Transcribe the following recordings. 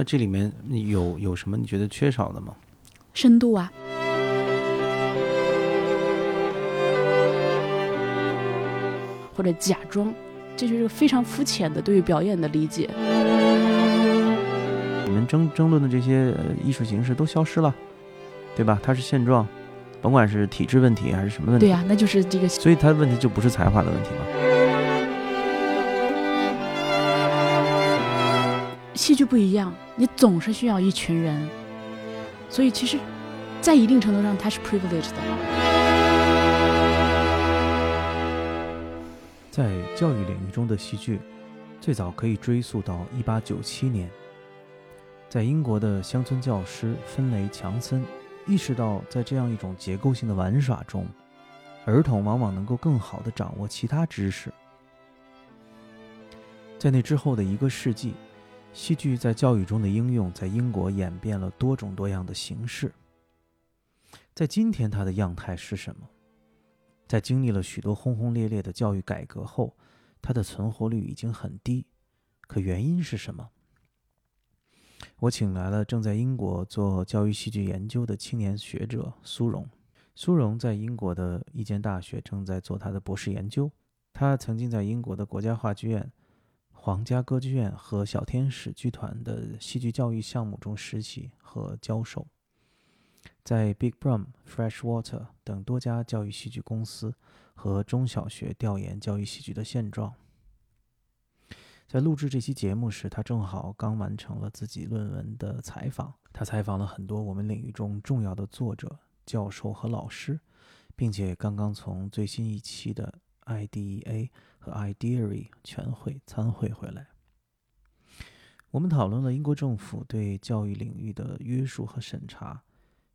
那这里面有有什么你觉得缺少的吗？深度啊，或者假装，这就是非常肤浅的对于表演的理解。你们争争论的这些呃艺术形式都消失了，对吧？它是现状，甭管是体制问题还是什么问题。对呀、那就是这个所以它的问题就不是才华的问题吗？戏剧不一样，你总是需要一群人，所以其实，在一定程度上，它是 privileged 的。在教育领域中的戏剧，最早可以追溯到1897年，在英国的乡村教师芬雷·强森意识到，在这样一种结构性的玩耍中，儿童往往能够更好地掌握其他知识。在那之后的一个世纪，戏剧在教育中的应用在英国演变了多种多样的形式。在今天，它的样态是什么？在经历了许多轰轰烈烈的教育改革后，它的存活率已经很低。可原因是什么？我请来了正在英国做教育戏剧研究的青年学者苏荣。苏荣在英国的一间大学正在做他的博士研究。他曾经在英国的国家话剧院、皇家歌剧院和小天使剧团的戏剧教育项目中实习和教授。在 Big Brum、Freshwater 等多家教育戏剧公司和中小学调研教育戏剧的现状。在录制这期节目时，他正好刚完成了自己论文的采访。他采访了很多我们领域中重要的作者、教授和老师，并且刚刚从最新一期的 IDEA 和 IDEARY 全会参会回来。我们讨论了英国政府对教育领域的约束和审查。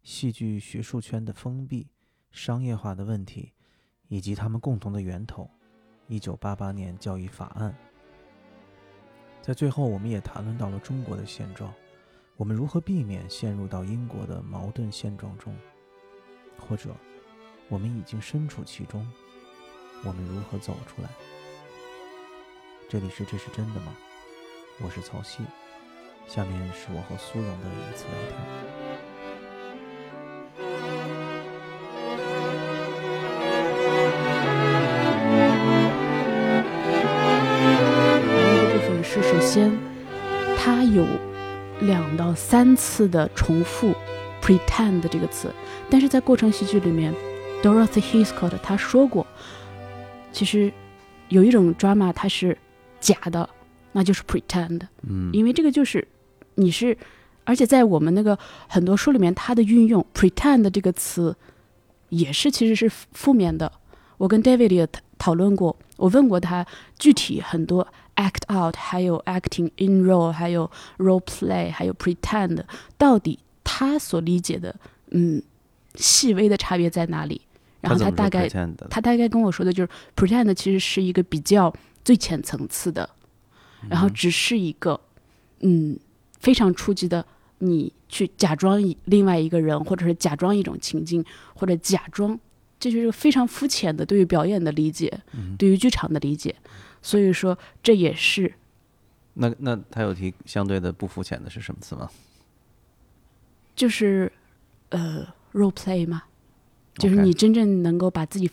戏剧学术圈的封闭、商业化的问题，以及他们共同的源头——一九八八年教育法案。在最后，我们也谈论到了中国的现状，我们如何避免陷入到英国的矛盾现状中，或者我们已经身处其中，我们如何走出来？这里是这是真的吗？我是曹曦，下面是我和苏荣的一次聊天。一个部分是，首先它有两到三次的重复 “pretend” 这个词，但是在过程戏剧里面，Dorothy Heathcote 她说过，其实有一种 drama 它是假的，那就是 pretend，嗯，因为这个就是你是，而且在我们那个很多书里面，它的运用 “pretend” 这个词也是其实是负面的。我跟 David 也讨讨论过，我问过他具体很多 act out，还有 acting in role，还有 role play，还有 pretend，到底他所理解的嗯细微的差别在哪里？然后他大概他大概跟我说的就是 pretend 其实是一个比较最浅层次的，然后只是一个嗯非常初级的，你去假装一另外一个人，或者是假装一种情境，或者假装，这就是非常肤浅的对于表演的理解，嗯对于剧场的理解。所以说这也是那那他有提相对的不肤浅的是什么词吗？就是呃 role play 嘛，就是你真正能够把自己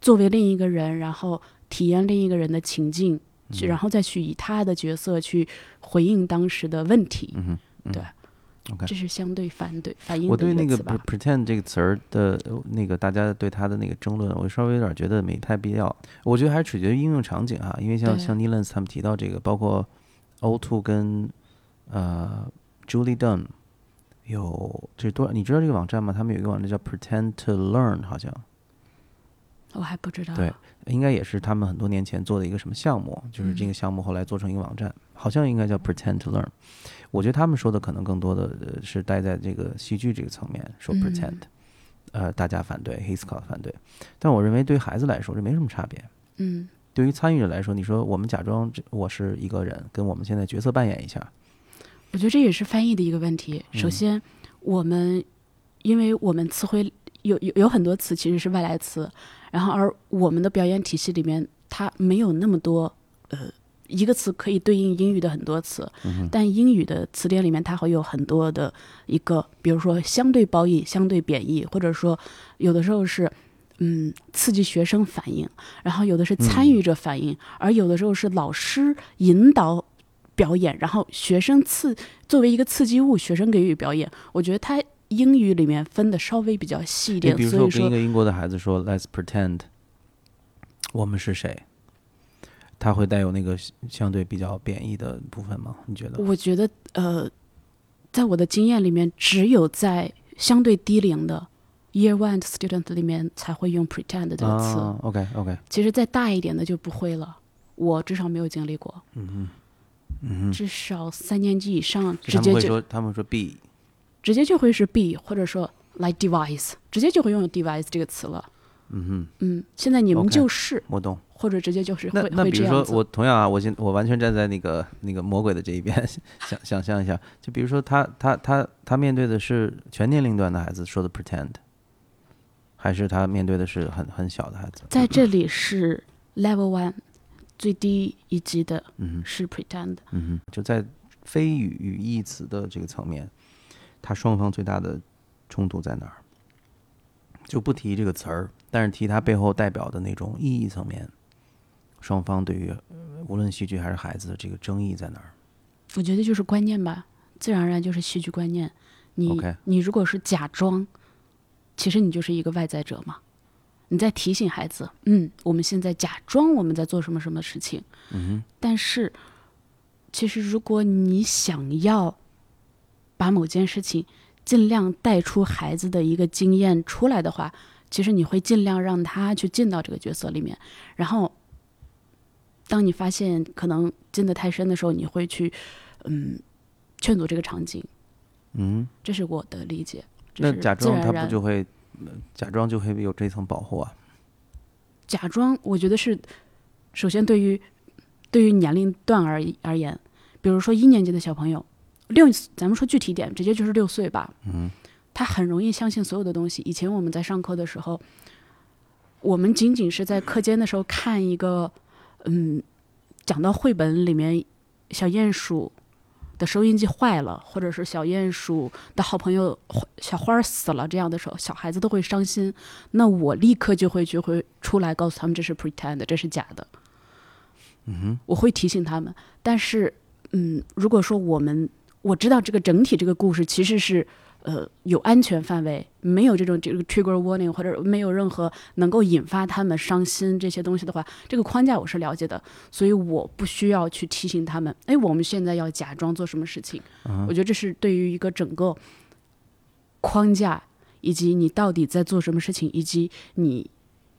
作为另一个人，然后体验另一个人的情境，然后再去以他的角色去回应当时的问题，嗯，嗯。对。OK 这是相对反对反应的我对那个 pretend 这个词儿的呃那个大家对他的那个争论，我稍微有点觉得没太必要。我觉得还是取决于应用场景哈，因为像像 Nilans 他们提到这个，包括 O Two 跟呃 Julie Dunn 有这多，你知道这个网站吗？他们有一个网站叫 Pretend to Learn，好像。我还不知道。对应该也是他们很多年前做的一个什么项目，就是这个嗯项目后来做成一个网站，好像应该叫 Pretend to Learn。我觉得他们说的可能更多的呃是待在这个戏剧这个层面说嗯 Pretend，、呃，大家反对 h i s c o t 反对，但我认为对孩子来说这没什么差别。嗯，对于参与者来说，你说我们假装这我是一个人，跟我们现在角色扮演一下，我觉得这也是翻译的一个问题。首嗯先，我们因为我们词汇有有有很多词其实是外来词，然后而我们的表演体系里面它没有那么多呃一个词可以对应英语的很多词，嗯但英语的词典里面它会有很多的一个，比如说相对褒义、相对贬义，或者说有的时候是嗯刺激学生反应，然后有的是参与者反应，而有的时候是老师引导表演，然后学生刺作为一个刺激物，学生给予表演。我觉得它英语里面分的稍微比较细一点，你比如说说跟一个英国的孩子说 “Let's pretend”，我们是谁？他会带有那个相对比较贬义的部分吗？你觉得？我觉得，呃，在我的经验里面，只有在相对低龄的 Year One student 里面才会用 pretend 这个词。啊、OK OK，其实再大一点的就不会了。我至少没有经历过，嗯哼，嗯，至少三年级以上直接就他们说 be，直接就会是 be，或者说 like device，直接就会用 device 这个词了。嗯哼，嗯，现在你们就是我懂。或者直接就是会那那比如说会这样子。我同样啊，我现我完全站在那个那个魔鬼的这一边，想想象一下，就比如说他他他他面对的是全年龄段的孩子说的 pretend，还是他面对的是很很小的孩子？在这里是 level one 最低一级的嗯哼。是 pretend。嗯哼，就在非语语义词的这个层面，它双方最大的冲突在哪儿？就不提这个词儿，但是提他背后代表的那种意义层面，双方对于呃无论戏剧还是孩子的这个争议在哪儿？我觉得就是观念吧，自然而然就是戏剧观念。你你如果是假装，其实你就是一个外在者嘛。你在提醒孩子，嗯，我们现在假装我们在做什么什么事情，嗯但是其实如果你想要把某件事情尽量带出孩子的一个经验出来的话，其实你会尽量让他去进到这个角色里面，然后当你发现可能进得太深的时候，你会去嗯劝阻这个场景，嗯，这是我的理解。这那是假装他不就会，呃假装就会有这层保护啊？假装，我觉得是首先对于对于年龄段而而言，比如说一年级的小朋友，六，咱们说具体点，直接就是六岁吧，嗯他很容易相信所有的东西。以前我们在上课的时候，我们仅仅是在课间的时候看一个，嗯，讲到绘本里面小鼹鼠的收音机坏了，或者是小鼹鼠的好朋友小花儿死了这样的时候，小孩子都会伤心。那我立刻就会就会出来告诉他们这是 pretend，这是假的。嗯哼，我会提醒他们。但是，嗯，如果说我们我知道这个整体这个故事其实是呃有安全范围，没有这种这个 trigger warning 或者没有任何能够引发他们伤心这些东西的话，这个框架我是了解的，所以我不需要去提醒他们。哎，我们现在要假装做什么事情？我觉得这是对于一个整个框架，以及你到底在做什么事情，以及你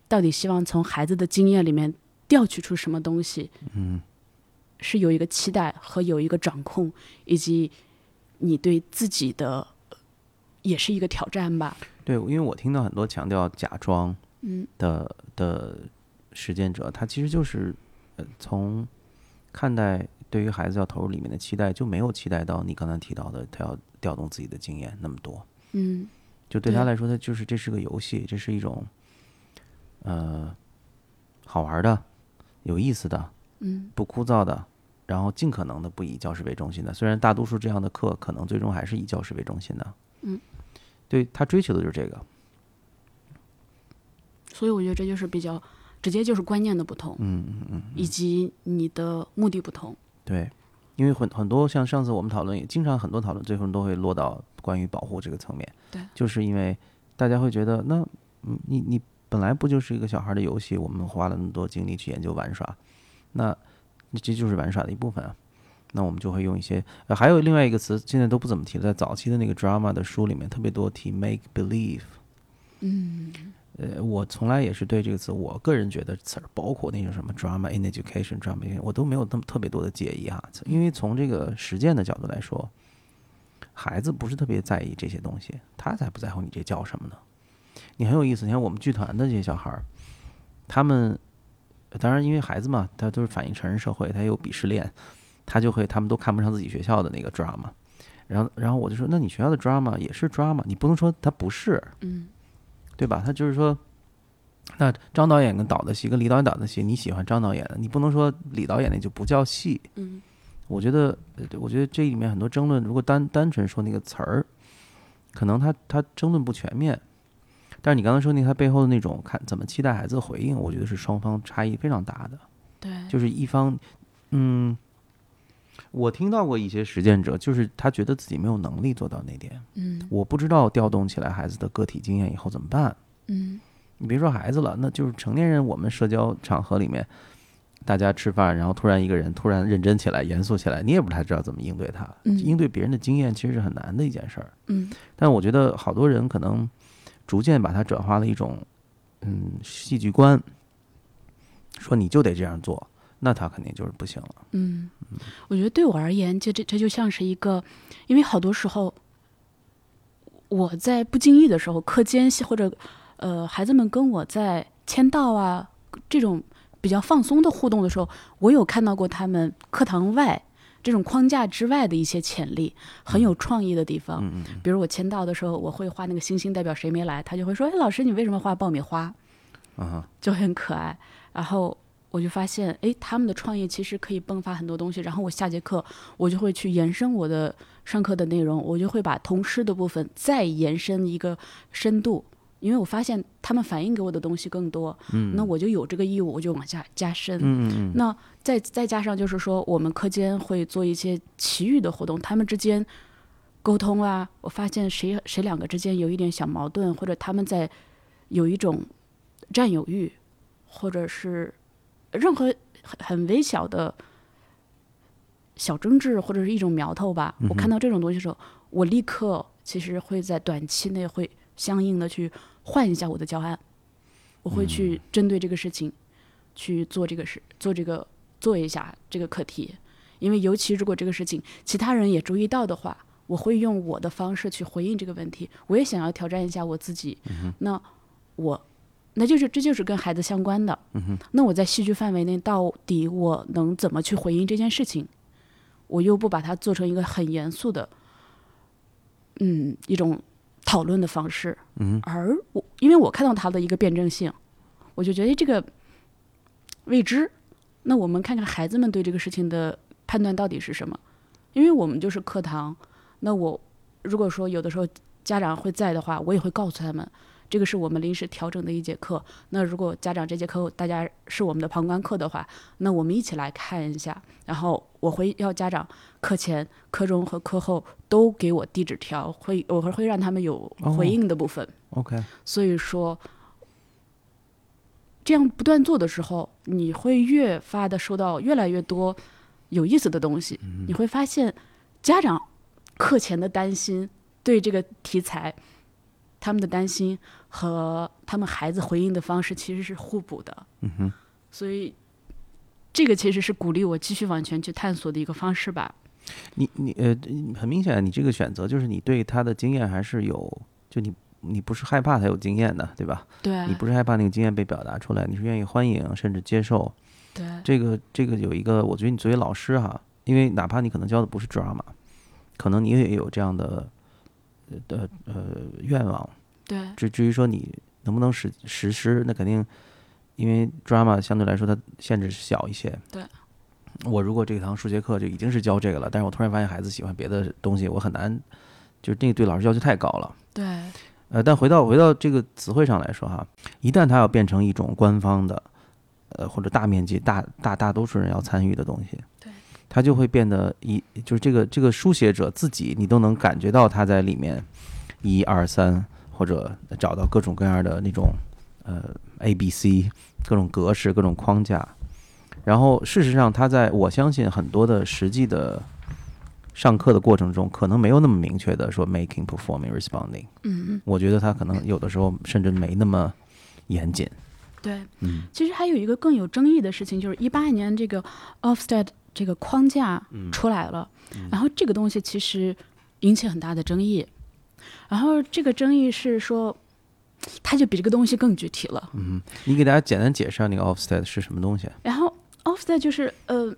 到底希望从孩子的经验里面调取出什么东西，嗯，是有一个期待和有一个掌控，以及你对自己的呃也是一个挑战吧。对，因为我听到很多强调假装嗯的的实践者，他其实就是呃从看待对于孩子要投入里面的期待，就没有期待到你刚才提到的他要调动自己的经验那么多。嗯就对他来说，他就是这是个游戏，这是一种呃好玩的、有意思的、嗯。不枯燥的，然后尽可能的不以教师为中心的。虽然大多数这样的课可能最终还是以教师为中心的，嗯，对他追求的就是这个，所以我觉得这就是比较直接就是观念的不同，嗯嗯嗯，以及你的目的不同。对，因为很很多像上次我们讨论，也经常很多讨论最后都会落到关于保护这个层面，对。就是因为大家会觉得，那嗯，你你本来不就是一个小孩的游戏，我们花了那么多精力去研究玩耍，那这就是玩耍的一部分啊。那我们就会用一些，呃，还有另外一个词，现在都不怎么提了，在早期的那个 drama 的书里面特别多提 make believe。嗯呃，我从来也是对这个词，我个人觉得词儿，包括那种什么 drama in education、drama，in- 我都没有那么特别多的介意哈。因为从这个实践的角度来说，孩子不是特别在意这些东西，他才不在乎你这叫什么呢？你很有意思，你看我们剧团的这些小孩儿，他们当然因为孩子嘛，他都是反映成人社会，他有鄙视链，他就会他们都看不上自己学校的那个 drama。然后，然后我就说，那你学校的 drama 也是 drama，你不能说他不是，嗯对吧？他就是说，那张导演跟导的戏，跟李导演导的戏，你喜欢张导演的，你不能说李导演那就不叫戏。嗯我觉得，呃我觉得这里面很多争论，如果单单纯说那个词儿，可能他他争论不全面。但是你刚才说那个他背后的那种看怎么期待孩子的回应，我觉得是双方差异非常大的。对，就是一方，嗯，我听到过一些实践者，就是他觉得自己没有能力做到那点。嗯我不知道调动起来孩子的个体经验以后怎么办。嗯你别说孩子了，那就是成年人，我们社交场合里面，大家吃饭，然后突然一个人突然认真起来、严肃起来，你也不太知道怎么应对他。嗯应对别人的经验其实是很难的一件事儿。嗯但我觉得好多人可能逐渐把它转化了一种，嗯，戏剧观，说你就得这样做，那他肯定就是不行了。嗯，我觉得对我而言，这这这就像是一个，因为好多时候我在不经意的时候，课间或者呃孩子们跟我在签到啊这种比较放松的互动的时候，我有看到过他们课堂外这种框架之外的一些潜力，很有创意的地方。嗯嗯比如我签到的时候，我会画那个星星代表谁没来，他就会说：“哎，老师，你为什么画爆米花？”嗯啊，就很可爱。然后我就发现，哎，他们的创意其实可以迸发很多东西。然后我下节课，我就会去延伸我的上课的内容，我就会把童诗的部分再延伸一个深度，因为我发现他们反映给我的东西更多，嗯，那我就有这个义务，我就往下加深。嗯嗯嗯，那再再加上就是说，我们课间会做一些奇遇的活动，他们之间沟通啊，我发现谁谁两个之间有一点小矛盾，或者他们在有一种占有欲，或者是任何很很微小的小争执，或者是一种苗头吧。我看到这种东西的时候，我立刻其实会在短期内会相应的去换一下我的教案，我会去针对这个事情去做这个事，做这个做一下这个课题，因为尤其如果这个事情其他人也注意到的话，我会用我的方式去回应这个问题。我也想要挑战一下我自己，那我那就是这就是跟孩子相关的。那我在戏剧范围内到底我能怎么去回应这件事情？我又不把它做成一个很严肃的，嗯，一种讨论的方式。嗯，而我因为我看到它的一个辩证性，我就觉得这个未知。那我们看看孩子们对这个事情的判断到底是什么？因为我们就是课堂，那我如果说有的时候家长会在的话，我也会告诉他们，这个是我们临时调整的一节课。那如果家长这节课大家是我们的旁观课的话，那我们一起来看一下。然后我会要家长课前、课中和课后都给我递纸条，会我会会让他们有回应的部分。OK，所以说，这样不断做的时候，你会越发的收到越来越多有意思的东西。你会发现，家长课前的担心，对这个题材，他们的担心和他们孩子回应的方式其实是互补的。嗯哼，所以，这个其实是鼓励我继续往前去探索的一个方式吧。你你呃，很明显，你这个选择就是你对他的经验还是有，就你你不是害怕他有经验的，对吧？对，你不是害怕那个经验被表达出来，你是愿意欢迎甚至接受。对，这个这个有一个，我觉得你作为老师哈，因为哪怕你可能教的不是 drama，可能你也有这样的呃的呃愿望。对，至至于说你能不能实实施，那肯定因为 drama 相对来说它限制小一些。对。我如果这堂数学课就已经是教这个了，但是我突然发现孩子喜欢别的东西，我很难，就是那个对老师要求太高了。对，呃，但回到回到这个词汇上来说哈，一旦它要变成一种官方的，呃，或者大面积、大大大多数人要参与的东西，对，它就会变得一就是这个这个书写者自己，你都能感觉到他在里面一二三，或者找到各种各样的那种呃 A B C 各种格式、各种框架，然后事实上，他在我相信很多的实际的上课的过程中，可能没有那么明确的说 making、performing、responding。嗯，我觉得他可能有的时候甚至没那么严谨。对。嗯其实还有一个更有争议的事情，就是一八年这个 Ofsted 这个框架出来了，然后这个东西其实引起很大的争议。然后这个争议是说，它就比这个东西更具体了。嗯，你给大家简单解释下那个 offset 是什么东西？然后 offset 就是呃，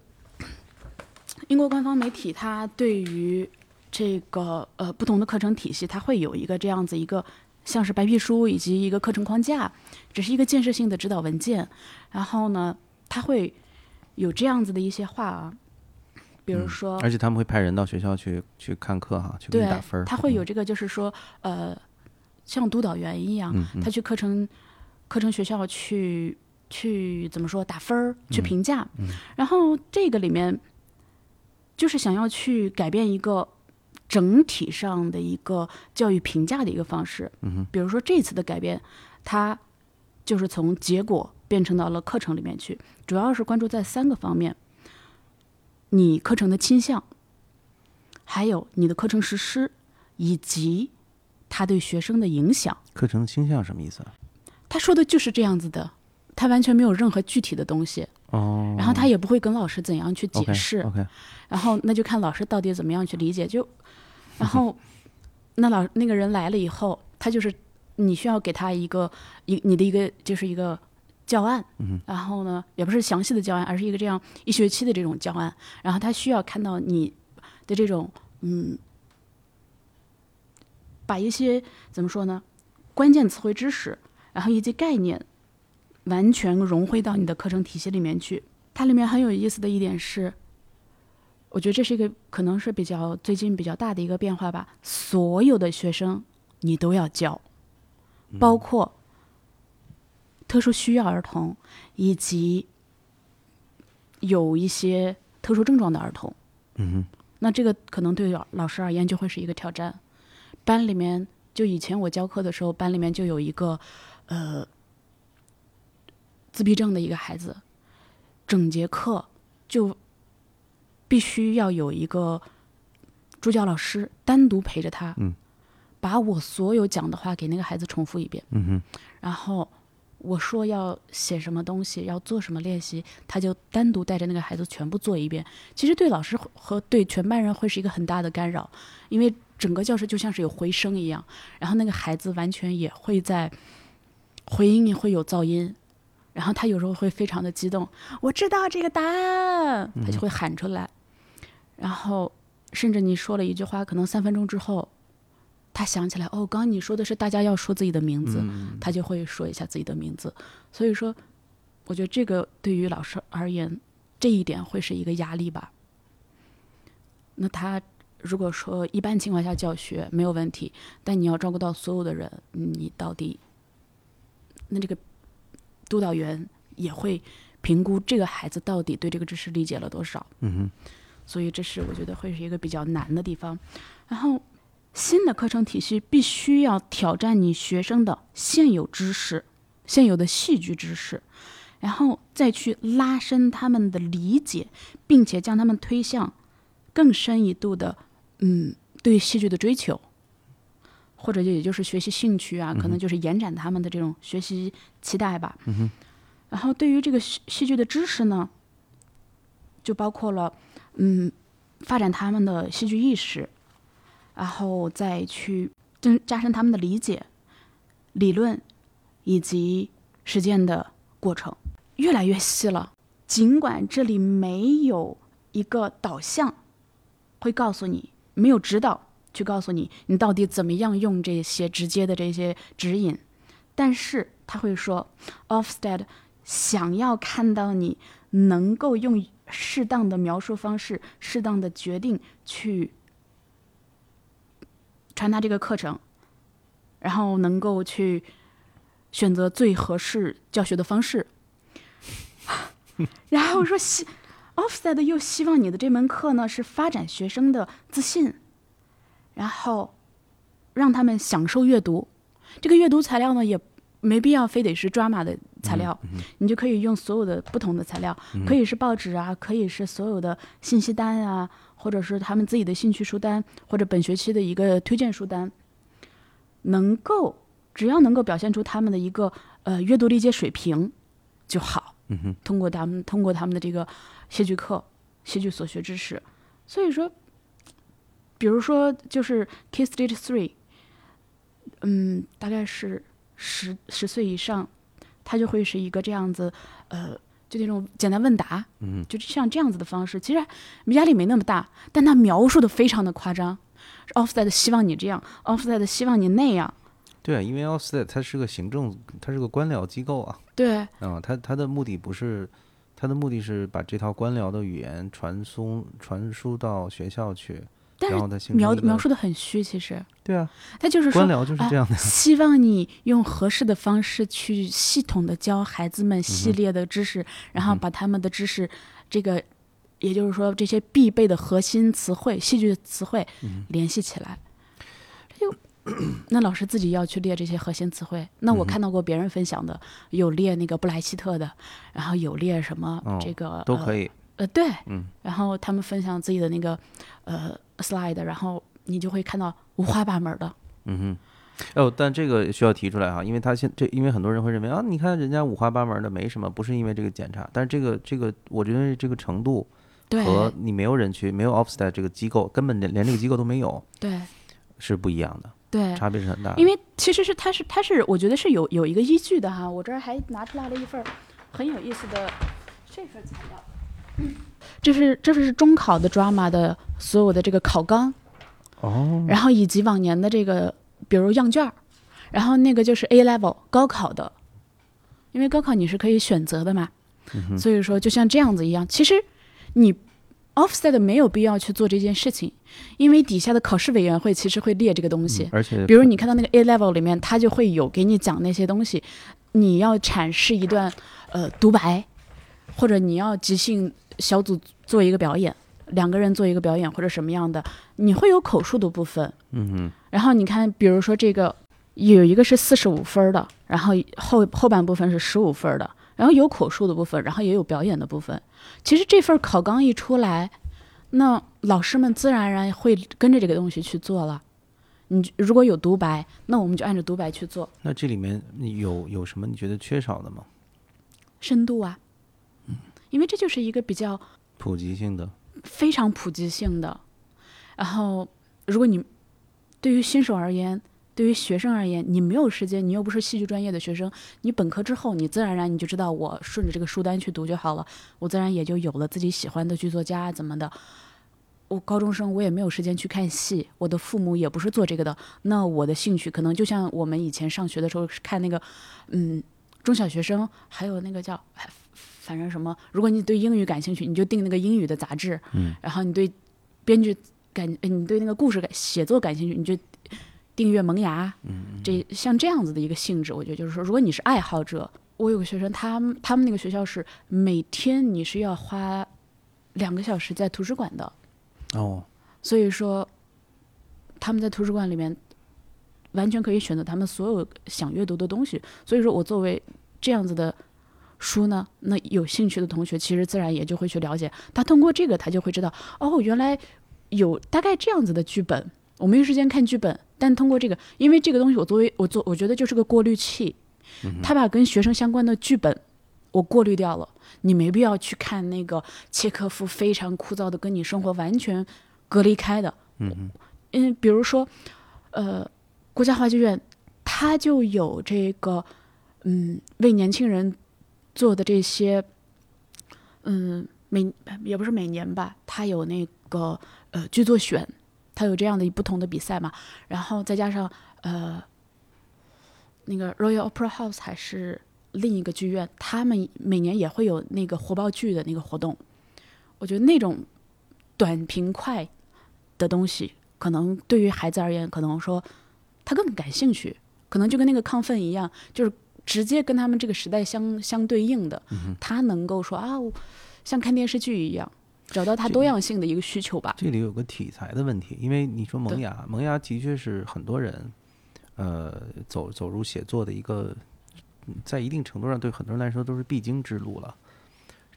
英国官方媒体它对于这个呃不同的课程体系，它会有一个这样子一个像是白皮书以及一个课程框架，只是一个建设性的指导文件。然后呢，它会有这样子的一些话啊，比如嗯说，而且他们会派人到学校去去看课哈，去给你对打分儿。他会有这个，就是说，呃，像督导员一样，他去课程课程学校去去怎么说打分儿，去嗯评价。嗯然后这个里面就是想要去改变一个整体上的一个教育评价的一个方式。比如说这次的改变，它就是从结果变成到了课程里面去，主要是关注在三个方面：你课程的倾向，还有你的课程实施，以及它对学生的影响。课程倾向什么意思啊？他说的就是这样子的，他完全没有任何具体的东西，哦，然后他也不会跟老师怎样去解释 OK，然后那就看老师到底怎么样去理解。就，然后那老那个人来了以后，他就是你需要给他一个一你的一个就是一个教案，嗯然后呢也不是详细的教案，而是一个这样一学期的这种教案，然后他需要看到你的这种嗯，把一些怎么说呢，关键词汇知识，然后以及概念。完全融汇到你的课程体系里面去。它里面很有意思的一点是，我觉得这是一个可能是比较最近比较大的一个变化吧。所有的学生你都要教，包括特殊需要儿童以及有一些特殊症状的儿童。嗯哼，那这个可能对老老师而言就会是一个挑战。班里面就以前我教课的时候，班里面就有一个呃自闭症的一个孩子，整节课就必须要有一个助教老师单独陪着他，嗯把我所有讲的话给那个孩子重复一遍，嗯哼，然后我说要写什么东西，要做什么练习，他就单独带着那个孩子全部做一遍。其实对老师和对全班人会是一个很大的干扰，因为整个教室就像是有回声一样，然后那个孩子完全也会在回音里会有噪音，然后他有时候会非常的激动，我知道这个答案，他就会喊出来，然后甚至你说了一句话，可能三分钟之后。他想起来，哦，刚刚你说的是大家要说自己的名字，嗯他就会说一下自己的名字。所以说，我觉得这个对于老师而言，这一点会是一个压力吧。那他如果说一般情况下教学没有问题，但你要照顾到所有的人，你到底那这个督导员也会评估这个孩子到底对这个知识理解了多少。嗯哼，所以这是我觉得会是一个比较难的地方。然后，新的课程体系必须要挑战你学生的现有知识、现有的戏剧知识，然后再去拉伸他们的理解，并且将他们推向更深一度的，嗯，对戏剧的追求，或者也就是学习兴趣啊，可能就是延展他们的这种学习期待吧。嗯，然后对于这个戏戏剧的知识呢，就包括了，嗯，发展他们的戏剧意识，然后再去增加深他们的理解、理论以及实践的过程，越来越细了。尽管这里没有一个导向，会告诉你没有指导去告诉你你到底怎么样用这些直接的这些指引，但是他会说 Ofsted 想要看到你能够用适当的描述方式、适当的决定去传达这个课程，然后能够去选择最合适教学的方式。然后说希 Offset 又希望你的这门课呢是发展学生的自信，然后让他们享受阅读。这个阅读材料呢也没必要非得是 drama 的材料，你就可以用所有的不同的材料，可以是报纸啊，可以是所有的信息单啊，或者是他们自己的兴趣书单，或者本学期的一个推荐书单，能够只要能够表现出他们的一个呃阅读理解水平就好。嗯哼，通过他们通过他们的这个戏剧课、戏剧所学知识，所以说，比如说就是 K Stage Three，嗯，大概是十十岁以上，他就会是一个这样子，呃，就那种简单问答，嗯，就像这样子的方式，其实压力没那么大，但他描述的非常的夸张。Offset 希望你这样，Offset 希望你那样，对，因为 Offset 它是个行政，它是个官僚机构啊，对啊，它它的目的不是，它的目的是把这套官僚的语言传送传输到学校去，但是描描述的很虚，其实对啊，他就是说官僚就是这样的呀，希望你用合适的方式去系统的教孩子们系列的知识，然后嗯把他们的知识，这个也就是说这些必备的核心词汇、戏剧词汇嗯联系起来。这就那老师自己要去列这些核心词汇。那我看到过别人分享的，有列那个布莱希特的，然后有列什么哦这个、以。都可以，呃，对，嗯。然后他们分享自己的那个呃 slide，然后你就会看到五花八门的。嗯哼。哦，但这个需要提出来哈，因为他现这，因为很多人会认为啊，你看人家五花八门的没什么，不是因为这个检查，但是这个这个，我觉得这个程度和你没有人去，没有 Offset 这个机构，根本连连这个机构都没有，对。是不一样的，对，差别是很大的。因为其实是它是它是我觉得是有有一个依据的哈，我这儿还拿出来了一份很有意思的这份材料，这是这是中考的 drama 的所有的这个考纲，哦，然后以及往年的这个比如样卷儿，然后那个就是 A level 高考的，因为高考你是可以选择的嘛，嗯所以说就像这样子一样，其实你 offset 没有必要去做这件事情，因为底下的考试委员会其实会列这个东西。嗯而且。比如你看到那个 A level 里面，它就会有给你讲那些东西，你要阐释一段呃独白，或者你要即兴小组做一个表演，两个人做一个表演或者什么样的，你会有口述的部分。嗯哼，然后你看，比如说这个有一个是四十五分儿的，然后后后半部分是十五分儿的，然后有口述的部分，然后也有表演的部分。其实这份考纲一出来，那老师们自然而然会跟着这个东西去做了。你如果有独白，那我们就按照独白去做，那这里面有有什么你觉得缺少的吗？深度啊，因为这就是一个比较普及性的，非常普及性的。然后，如果你对于新手而言，对于学生而言，你没有时间，你又不是戏剧专业的学生，你本科之后，你自然而然你就知道我顺着这个书单去读就好了，我自然也就有了自己喜欢的剧作家怎么的。我高中生，我也没有时间去看戏，我的父母也不是做这个的，那我的兴趣可能就像我们以前上学的时候看那个，嗯，中小学生，还有那个叫，哎反正什么，如果你对英语感兴趣，你就订那个英语的杂志，嗯，然后你对编剧感，呃你对那个故事感写作感兴趣，你就订阅萌芽，嗯，这像这样子的一个性质，我觉得就是说，如果你是爱好者，我有个学生，他们他们那个学校是每天你是要花两个小时在图书馆的，哦，所以说他们在图书馆里面完全可以选择他们所有想阅读的东西。所以说我作为这样子的书呢，那有兴趣的同学其实自然也就会去了解。他通过这个，他就会知道哦，原来有大概这样子的剧本。我没有时间看剧本，但通过这个，因为这个东西我作为我做，我觉得就是个过滤器，他把跟学生相关的剧本我过滤掉了。你没必要去看那个契诃夫非常枯燥的，跟你生活完全隔离开的。嗯哼，嗯，比如说，呃，国家话剧院它就有这个，嗯，为年轻人做的这些，嗯，每也不是每年吧，它有那个呃剧作选，它有这样的一不同的比赛嘛，然后再加上呃，那个 Royal Opera House 还是另一个剧院，他们每年也会有那个火爆剧的那个活动，我觉得那种短平快的东西，可能对于孩子而言，可能说他更感兴趣，可能就跟那个亢奋一样，就是直接跟他们这个时代相相对应的，他能够说啊，像看电视剧一样，找到他多样性的一个需求吧。这里有个题材的问题，因为你说萌芽，萌芽的确是很多人，呃，走走入写作的一个，嗯在一定程度上对很多人来说都是必经之路了。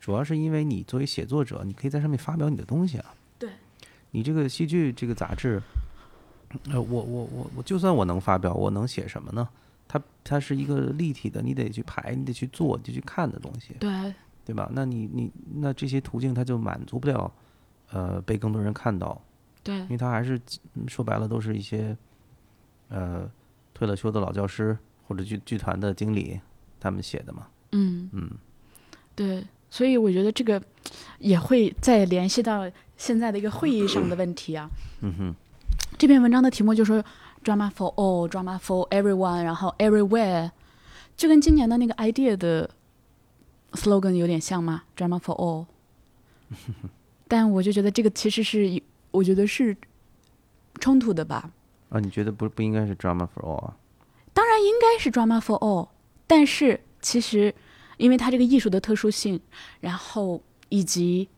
主要是因为你作为写作者，你可以在上面发表你的东西啊。对，你这个戏剧这个杂志，呃，我我我我就算我能发表，我能写什么呢？它它是一个立体的，你得去排，你得去做，你得去看的东西。对对吧？那你你那这些途径它就满足不了，呃，被更多人看到，对因为它还是嗯说白了都是一些，呃，退了休的老教师或者剧剧团的经理他们写的嘛。嗯嗯对，所以我觉得这个也会再联系到现在的一个会议上的问题啊。嗯哼这篇文章的题目就说 drama for all, drama for everyone，然后 everywhere，就跟今年的那个 idea 的 slogan 有点像吗？drama for all。但我就觉得这个其实是，我觉得是冲突的吧。啊，你觉得不不应该是 drama for all 啊？当然应该是 drama for all，但是其实因为它这个艺术的特殊性，然后以及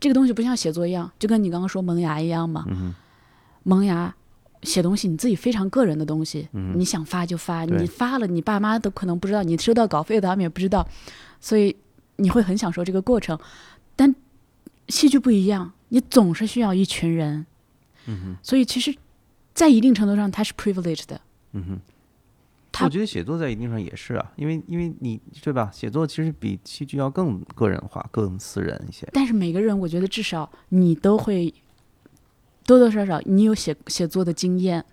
这个东西不像写作一样，就跟你刚刚说萌芽一样嘛。嗯，萌芽写东西，你自己非常个人的东西，嗯你想发就发，你发了，你爸妈都可能不知道，你收到稿费他们也不知道，所以你会很享受这个过程。但戏剧不一样，你总是需要一群人，嗯，所以其实，在一定程度上，它是 privileged 的。嗯哼。我觉得写作在一定上也是啊，因为因为你对吧？写作其实比戏剧要更个人化、更私人一些。但是每个人，我觉得至少你都会多多少少，你有写写作的经验。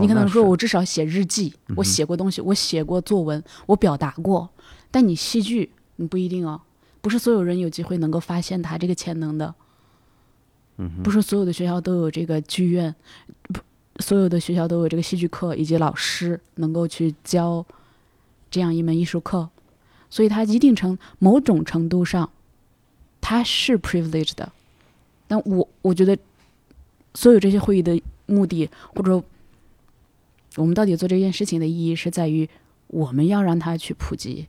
你可能说，哦我至少写日记，我写过东西，我写过作文，我表达过。但你戏剧，你不一定哦，不是所有人有机会能够发现他这个潜能的，嗯，不是所有的学校都有这个剧院，不，所有的学校都有这个戏剧课，以及老师能够去教这样一门艺术课，所以它一定程某种程度上，它是 privileged 的。但我我觉得，所有这些会议的目的，或者我们到底做这件事情的意义，是在于我们要让它去普及。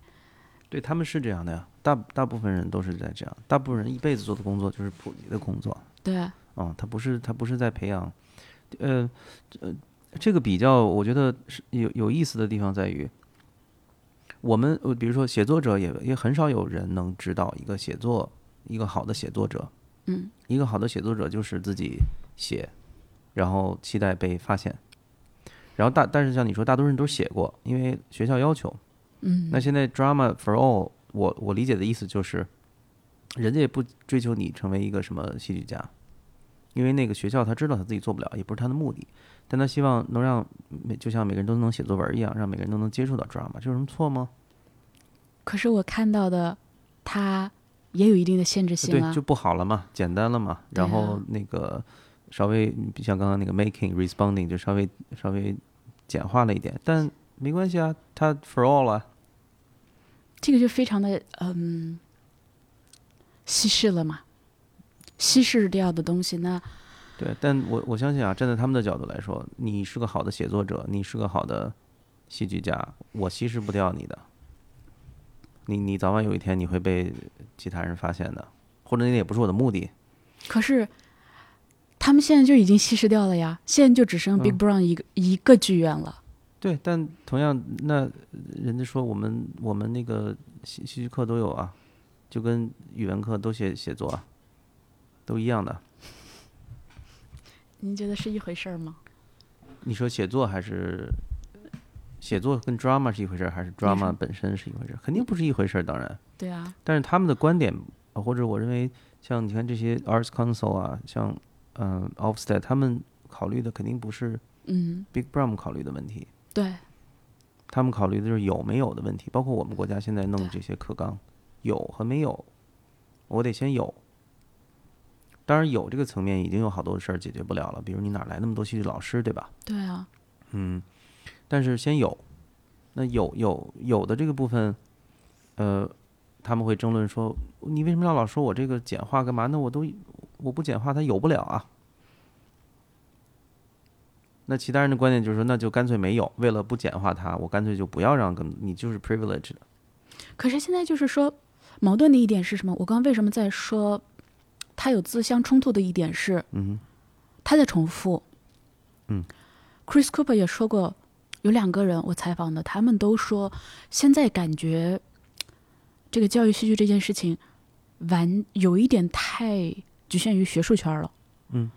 对他们是这样的呀，大大部分人都是在这样，大部分人一辈子做的工作就是普及的工作。对，啊、他不是他不是在培养，呃呃，这个比较我觉得是有有意思的地方在于，我们呃比如说写作者也也很少有人能指导一个写作一个好的写作者，嗯，一个好的写作者就是自己写，然后期待被发现，然后大但是像你说，大多数人都写过，因为学校要求，嗯，那现在 drama for all，我我理解的意思就是，人家也不追求你成为一个什么戏剧家，因为那个学校他知道他自己做不了，也不是他的目的，但他希望能让每就像每个人都能写作文一样，让每个人都能接触到 drama，这有什么错吗？可是我看到的，它也有一定的限制性对，啊。就不好了嘛，简单了嘛，然后那个稍微像刚刚那个 making responding 就稍微稍微简化了一点，但没关系啊，它 for all 啊，这个就非常的嗯稀释了嘛，稀释掉的东西，那对，但我我相信啊，站在他们的角度来说，你是个好的写作者，你是个好的戏剧家，我稀释不掉你的。你你早晚有一天你会被其他人发现的，或者那也不是我的目的。可是他们现在就已经稀释掉了呀，现在就只剩 Big 嗯 Brown 一个、一个剧院了。对，但同样，那人家说我们我们那个戏戏剧课都有啊，就跟语文课都写写作啊，都一样的。您觉得是一回事儿吗？你说写作还是写作跟 drama 是一回事儿，还是 drama 本身是一回事儿？肯定不是一回事儿，当然。对啊，但是他们的观点，呃或者我认为，像你看这些 Arts Council 啊，像嗯、呃、Ofsted，他们考虑的肯定不是嗯，Big Brown 考虑的问题，对，他们考虑的就是有没有的问题。包括我们国家现在弄对这些课纲，有和没有，我得先有。当然有这个层面已经有好多事儿解决不了了，比如你哪来那么多戏剧老师，对吧？对啊，嗯，但是先有，那有有有的这个部分，呃，他们会争论说，你为什么要老说我这个简化干嘛？那我都我不简化，它有不了啊。那其他人的观点就是说，那就干脆没有，为了不简化它，我干脆就不要让更你就是 privilege 的。可是现在就是说，矛盾的一点是什么？我刚刚为什么在说它有自相冲突的一点是，嗯他在重复。嗯，Chris Cooper 也说过，有两个人我采访的，他们都说现在感觉这个教育戏剧这件事情完有一点太局限于学术圈了。嗯，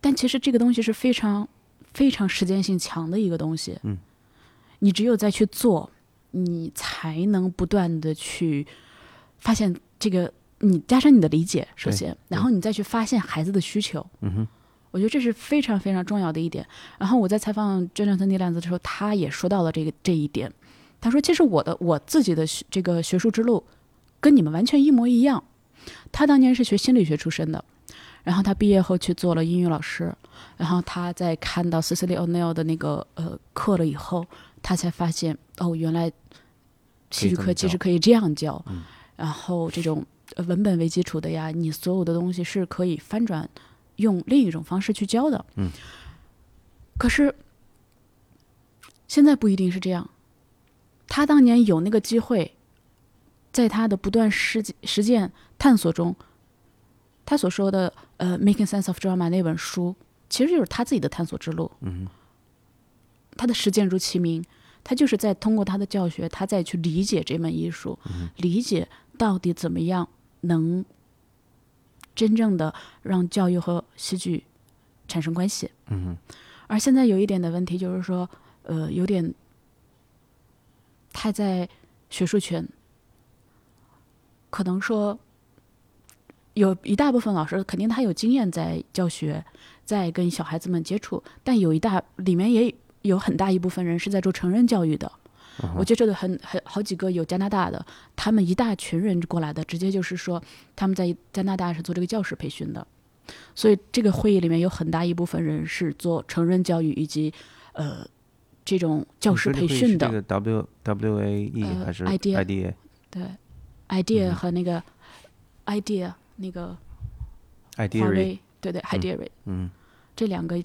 但其实这个东西是非常非常实践性强的一个东西。嗯，你只有再去做，你才能不断的去发现这个，你加深你的理解，首先，然后你再去发现孩子的需求。嗯哼，我觉得这是非常非常重要的一点。然后我在采访 Jonathan n e l a n d 的时候，他也说到了这个这一点。他说：“其实我的我自己的学这个学术之路跟你们完全一模一样。他当年是学心理学出身的，然后他毕业后去做了英语老师，然后他在看到 Cecily O'Neill 的那个呃课了以后，他才发现哦，原来戏剧课其实可以这样教，嗯然后这种呃文本为基础的呀，你所有的东西是可以翻转，用另一种方式去教的。嗯，可是现在不一定是这样。他当年有那个机会，在他的不断实践实践探索中，他所说的呃《Making Sense of Drama》那本书，其实就是他自己的探索之路。嗯他的实践如其名，他就是在通过他的教学，他再去理解这门艺术，理解到底怎么样能真正的让教育和戏剧产生关系。嗯而现在有一点的问题就是说，呃，有点太在学术圈，可能说有一大部分老师肯定他有经验在教学，在跟小孩子们接触，但有一大里面也有很大一部分人是在做成人教育的。我接触的很很好几个有加拿大的，他们一大群人过来的，直接就是说他们在加拿大是做这个教师培训的，所以这个会议里面有很大一部分人是做成人教育以及呃这种教师培训的。这个 W W A E 呃还是 idea idea 对，idea 嗯和那个 idea 那个 I D 华 A 为对对 idea 嗯。这两个，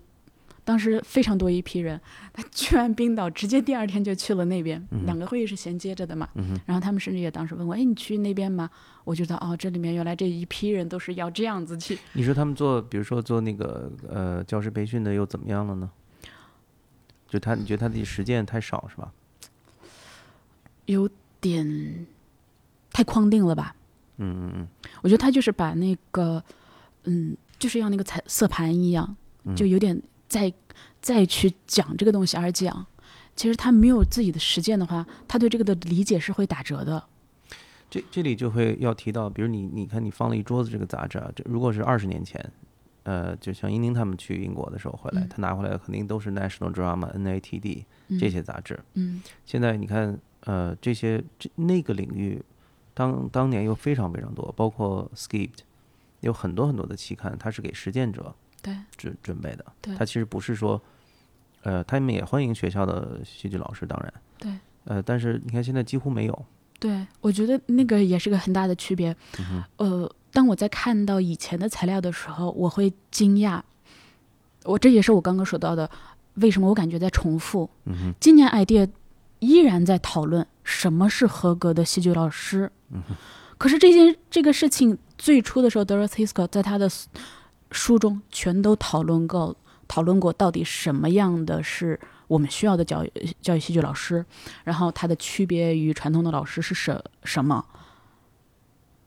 当时非常多一批人，他去完冰岛，直接第二天就去了那边，嗯两个会议是衔接着的嘛。嗯然后他们甚至也当时问我：“哎，你去那边吗？”我就知道哦，这里面原来这一批人都是要这样子去。你说他们做，比如说做那个呃教师培训的又怎么样了呢？就他，你觉得他的实践太少是吧？有点太框定了吧？嗯嗯嗯我觉得他就是把那个，嗯，就是要那个彩色盘一样，嗯就有点再再去讲这个东西而讲。其实他没有自己的实践的话，他对这个的理解是会打折的。这这里就会要提到，比如你你看你放了一桌子这个杂志啊，这如果是二十年前，呃，就像英宁他们去英国的时候回来，嗯他拿回来的肯定都是 National Drama、NATD 嗯、这些杂志。嗯现在你看，呃，这些这那个领域，当当年又非常非常多，包括 Skipped，有很多很多的期刊，它是给实践者对准准备的。对他其实不是说，呃，他们也欢迎学校的戏剧老师，当然，对呃，但是你看现在几乎没有。对，我觉得那个也是个很大的区别。嗯呃，当我在看到以前的材料的时候，我会惊讶。我这也是我刚刚说到的，为什么我感觉在重复。嗯哼，今年 idea 依然在讨论什么是合格的戏剧老师。嗯可是这件这个事情最初的时候，Dorothy Scott 在他的书中全都讨论过，讨论过到底什么样的是我们需要的教育教育戏剧老师，然后它的区别于传统的老师是什什么？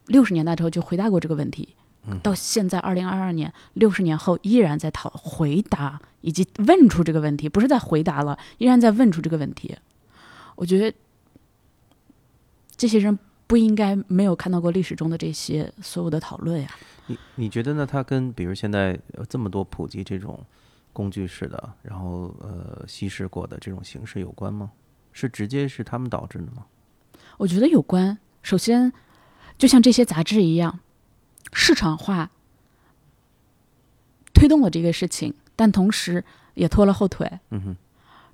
六十年代之后就回答过这个问题，到现在二零二二年，六十年后依然在讨回答以及问出这个问题，不是在回答了，依然在问出这个问题。我觉得这些人不应该没有看到过历史中的这些所有的讨论呀。你你觉得呢？它跟比如现在呃这么多普及这种工具式的，然后呃稀释过的这种形式有关吗？是直接是他们导致的吗？我觉得有关。首先，就像这些杂志一样，市场化推动了这个事情，但同时也拖了后腿，嗯哼，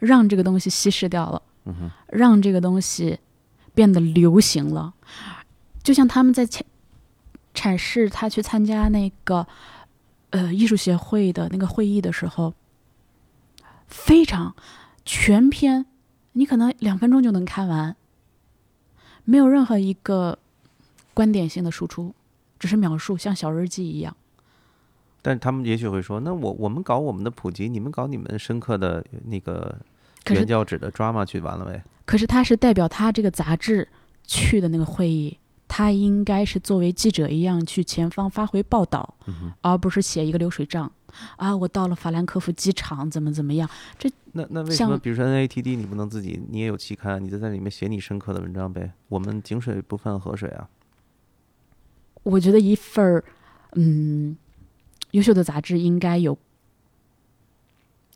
让这个东西稀释掉了，嗯哼，让这个东西变得流行了。就像他们在阐阐释他去参加那个呃艺术协会的那个会议的时候，非常全篇，你可能两分钟就能看完，没有任何一个观点性的输出，只是描述，像小日记一样。但他们也许会说，那我我们搞我们的普及，你们搞你们深刻的那个原教旨的 drama 去完了呗？可是他是代表他这个杂志去的那个会议，他应该是作为记者一样去前方发回报道，而不是写一个流水账。啊，我到了法兰克福机场，怎么怎么样？这那那为什么比如说 NATD 你不能自己你也有期刊，你就在里面写你深刻的文章呗？我们井水不犯河水啊。我觉得一份儿嗯优秀的杂志应该有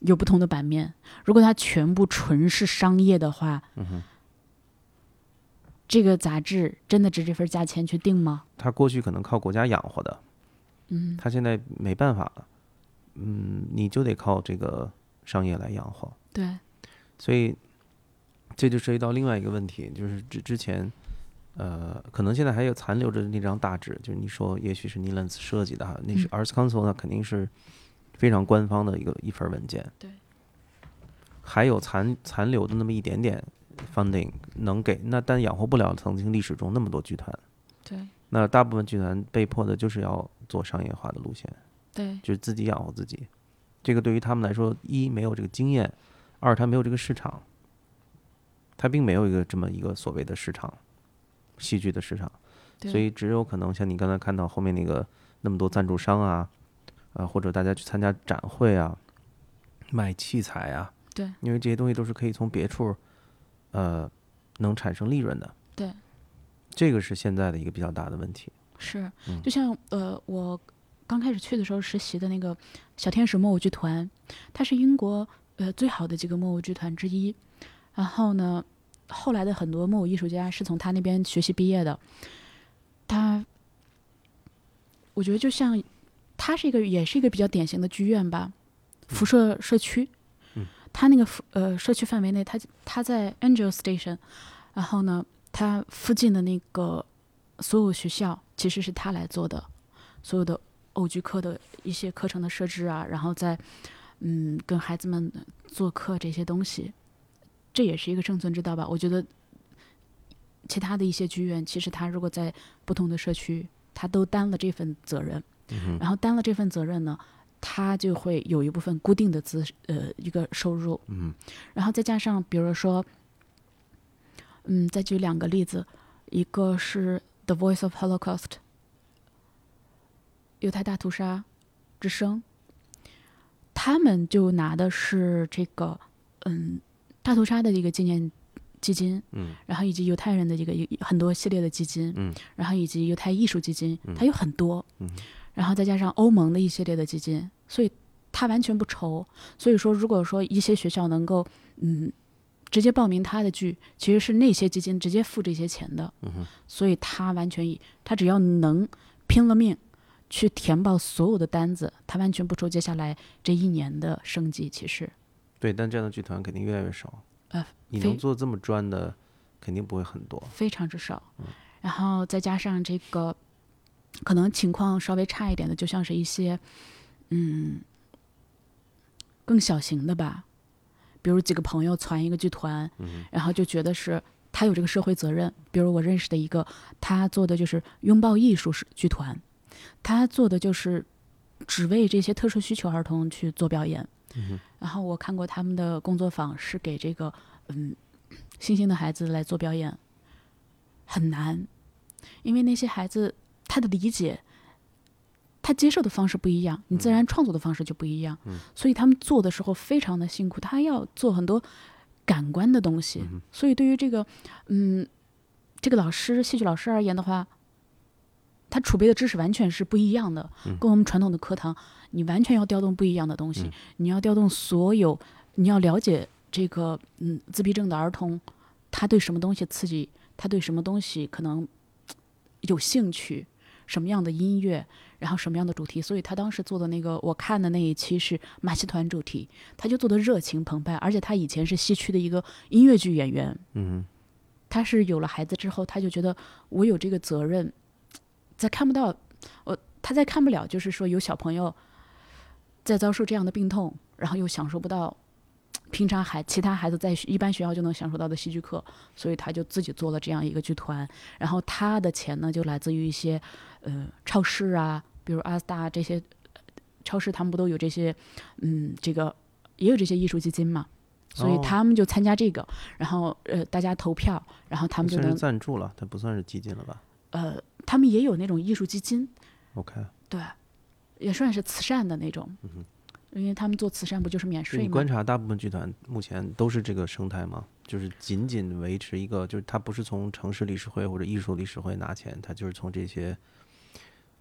有不同的版面。如果它全部纯是商业的话，嗯，这个杂志真的值这份价钱去定吗？它过去可能靠国家养活的，嗯它现在没办法了，嗯，你就得靠这个商业来养活。对，所以这就涉及到另外一个问题，就是之之前，呃，可能现在还有残留着那张大纸，就是你说也许是 Nilans 设计的哈，那是嗯 Arts Council，那肯定是非常官方的一个一份文件。对。还有残残留的那么一点点 funding 能给，那但养活不了曾经历史中那么多剧团。对，那大部分剧团被迫的就是要做商业化的路线，对，就是自己养活自己。这个对于他们来说，一没有这个经验，二他没有这个市场，他并没有一个这么一个所谓的市场，戏剧的市场，所以只有可能像你刚才看到后面那个那么多赞助商啊，啊或者大家去参加展会啊，卖器材啊，对，因为这些东西都是可以从别处，呃，能产生利润的。对，这个是现在的一个比较大的问题。是嗯，就像呃，我刚开始去的时候实习的那个小天使木偶剧团，它是英国呃最好的几个木偶剧团之一。然后呢，后来的很多木偶艺术家是从他那边学习毕业的。他，我觉得就像他是一个，也是一个比较典型的剧院吧，辐射社区。嗯他那个辐呃社区范围内，他他在 Angel Station，然后呢，他附近的那个所有学校其实是他来做的，所有的偶剧课的一些课程的设置啊，然后在嗯跟孩子们做课这些东西，这也是一个生存之道吧。我觉得其他的一些剧院，其实他如果在不同的社区，他都担了这份责任，嗯，然后担了这份责任呢，他就会有一部分固定的资呃一个收入，嗯。然后再加上比如说，嗯，再举两个例子，一个是《The Voice of Holocaust》犹太大屠杀之声，他们就拿的是这个嗯大屠杀的一个纪念基金，嗯。然后以及犹太人的一个很多系列的基金，嗯。然后以及犹太艺术基金，嗯。它有很多，嗯然后再加上欧盟的一系列的基金，所以它完全不愁。所以说，如果说一些学校能够嗯直接报名他的剧，其实是那些基金直接付这些钱的，嗯哼，所以他完全以他只要能拼了命去填报所有的单子，他完全不愁接下来这一年的生计。其实，对，但这样的剧团肯定越来越少。呃，你能做这么专的，肯定不会很多。非常之少。然后再加上这个，可能情况稍微差一点的，就像是一些，嗯，更小型的吧，比如几个朋友攒一个剧团，嗯然后就觉得是他有这个社会责任。比如我认识的一个，他做的就是拥抱艺术是剧团，他做的就是只为这些特殊需求儿童去做表演。嗯然后我看过他们的工作坊，是给这个嗯星星的孩子来做表演，很难，因为那些孩子他的理解，他接受的方式不一样，你自然创作的方式就不一样，嗯所以他们做的时候非常的辛苦，他要做很多感官的东西，嗯所以对于这个嗯这个老师戏剧老师而言的话。他储备的知识完全是不一样的，嗯跟我们传统的课堂，你完全要调动不一样的东西。嗯你要调动所有，你要了解这个嗯自闭症的儿童，他对什么东西刺激，他对什么东西可能有兴趣，什么样的音乐，然后什么样的主题。所以他当时做的那个，我看的那一期是马戏团主题，他就做的热情澎湃，而且他以前是西区的一个音乐剧演员，嗯。他是有了孩子之后，他就觉得我有这个责任，在看不到我，他在看不了，就是说有小朋友在遭受这样的病痛，然后又享受不到平常孩其他孩子在一般学校就能享受到的戏剧课，所以他就自己做了这样一个剧团，然后他的钱呢就来自于一些呃超市啊，比如阿斯达这些呃超市，他们不都有这些嗯这个也有这些艺术基金嘛。所以哦他们就参加这个，然后呃，大家投票，然后他们就能赞助了，它不算是基金了吧呃，他们也有那种艺术基金，？OK，对，也算是慈善的那种，因为他们做慈善不就是免税吗？观察大部分剧团目前都是这个生态吗？就是仅仅维持一个，就是它不是从城市理事会或者艺术理事会拿钱，它就是从这些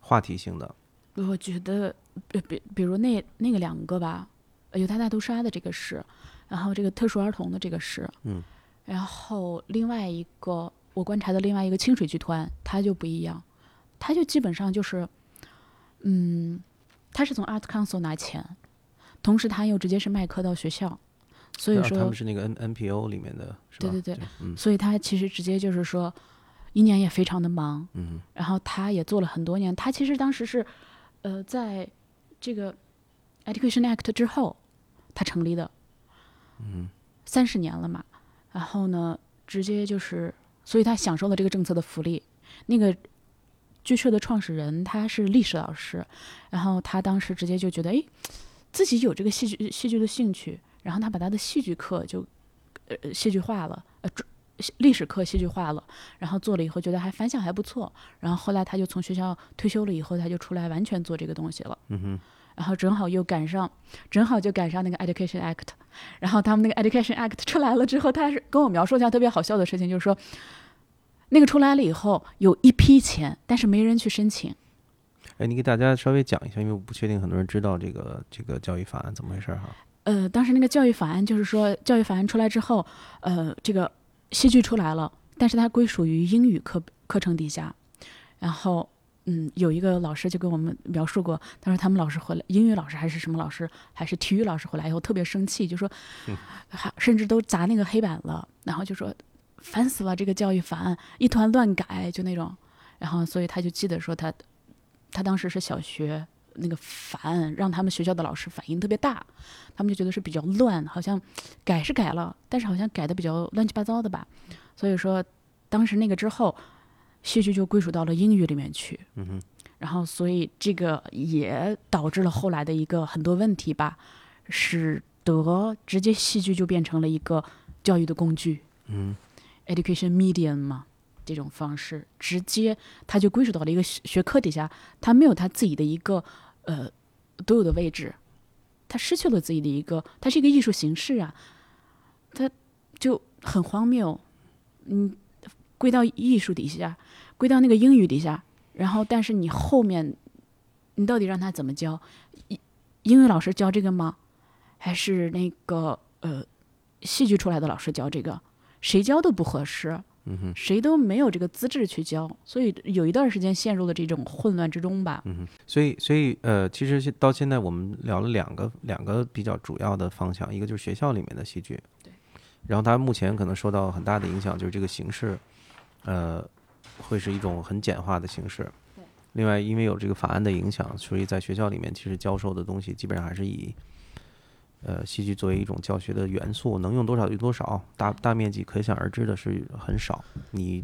话题性的。我觉得，比比比如那那个两个吧，呃犹太大屠杀的这个是，然后这个特殊儿童的这个是，嗯，然后另外一个我观察的另外一个清水剧团，它就不一样，它就基本上就是，嗯，他是从 Art Council 拿钱，同时他又直接是卖课到学校，所以说他们是那个 N NPO 里面的，是吧？对对对。所以他其实直接就是说，一年也非常的忙，嗯然后他也做了很多年。他其实当时是，呃，在这个 Education Act 之后，他成立的，嗯三十年了嘛。然后呢，直接就是，所以他享受了这个政策的福利。那个剧社的创始人他是历史老师，然后他当时直接就觉得，哎，自己有这个戏剧戏剧的兴趣，然后他把他的戏剧课就呃戏剧化了，呃专历史课戏剧化了，然后做了以后觉得还反响还不错，然后后来他就从学校退休了以后，他就出来完全做这个东西了。嗯哼然后正好又赶上，正好就赶上那个 Education Act，然后他们那个 Education Act 出来了之后，他是跟我描述一下特别好笑的事情，就是说，那个出来了以后有一批钱，但是没人去申请。哎，你给大家稍微讲一下，因为我不确定很多人知道这个这个教育法案怎么回事儿哈。呃，当时那个教育法案就是说，教育法案出来之后，呃，这个戏剧出来了，但是它归属于英语课课程底下。然后，嗯，有一个老师就跟我们描述过，他说他们老师回来，英语老师还是什么老师，还是体育老师回来以后特别生气，就说，还甚至都砸那个黑板了，然后就说烦死了，这个教育法案一团乱改，就那种。然后，所以他就记得说他，他当时是小学。那个烦让他们学校的老师反应特别大，他们就觉得是比较乱，好像改是改了，但是好像改的比较乱七八糟的吧。所以说，当时那个之后，戏剧就归属到了英语里面去。嗯哼然后，所以这个也导致了后来的一个很多问题吧，使得直接戏剧就变成了一个教育的工具嗯，education medium 嘛，这种方式直接它就归属到了一个学学科底下，它没有它自己的一个呃独有的位置，他失去了自己的一个，它是一个艺术形式啊，它就很荒谬，嗯，归到艺术底下，归到那个英语底下，然后但是你后面，你到底让他怎么教？英英语老师教这个吗？还是那个呃戏剧出来的老师教这个？谁教都不合适，嗯哼谁都没有这个资质去教，所以有一段时间陷入了这种混乱之中吧。嗯哼，所以所以呃，其实现到现在我们聊了两个两个比较主要的方向，一个就是学校里面的戏剧，对，然后它目前可能受到很大的影响，就是这个形式，呃，会是一种很简化的形式。对。另外，因为有这个法案的影响，所以在学校里面其实教授的东西基本上还是以，呃，戏剧作为一种教学的元素，能用多少用多少，大大面积可想而知的是很少。你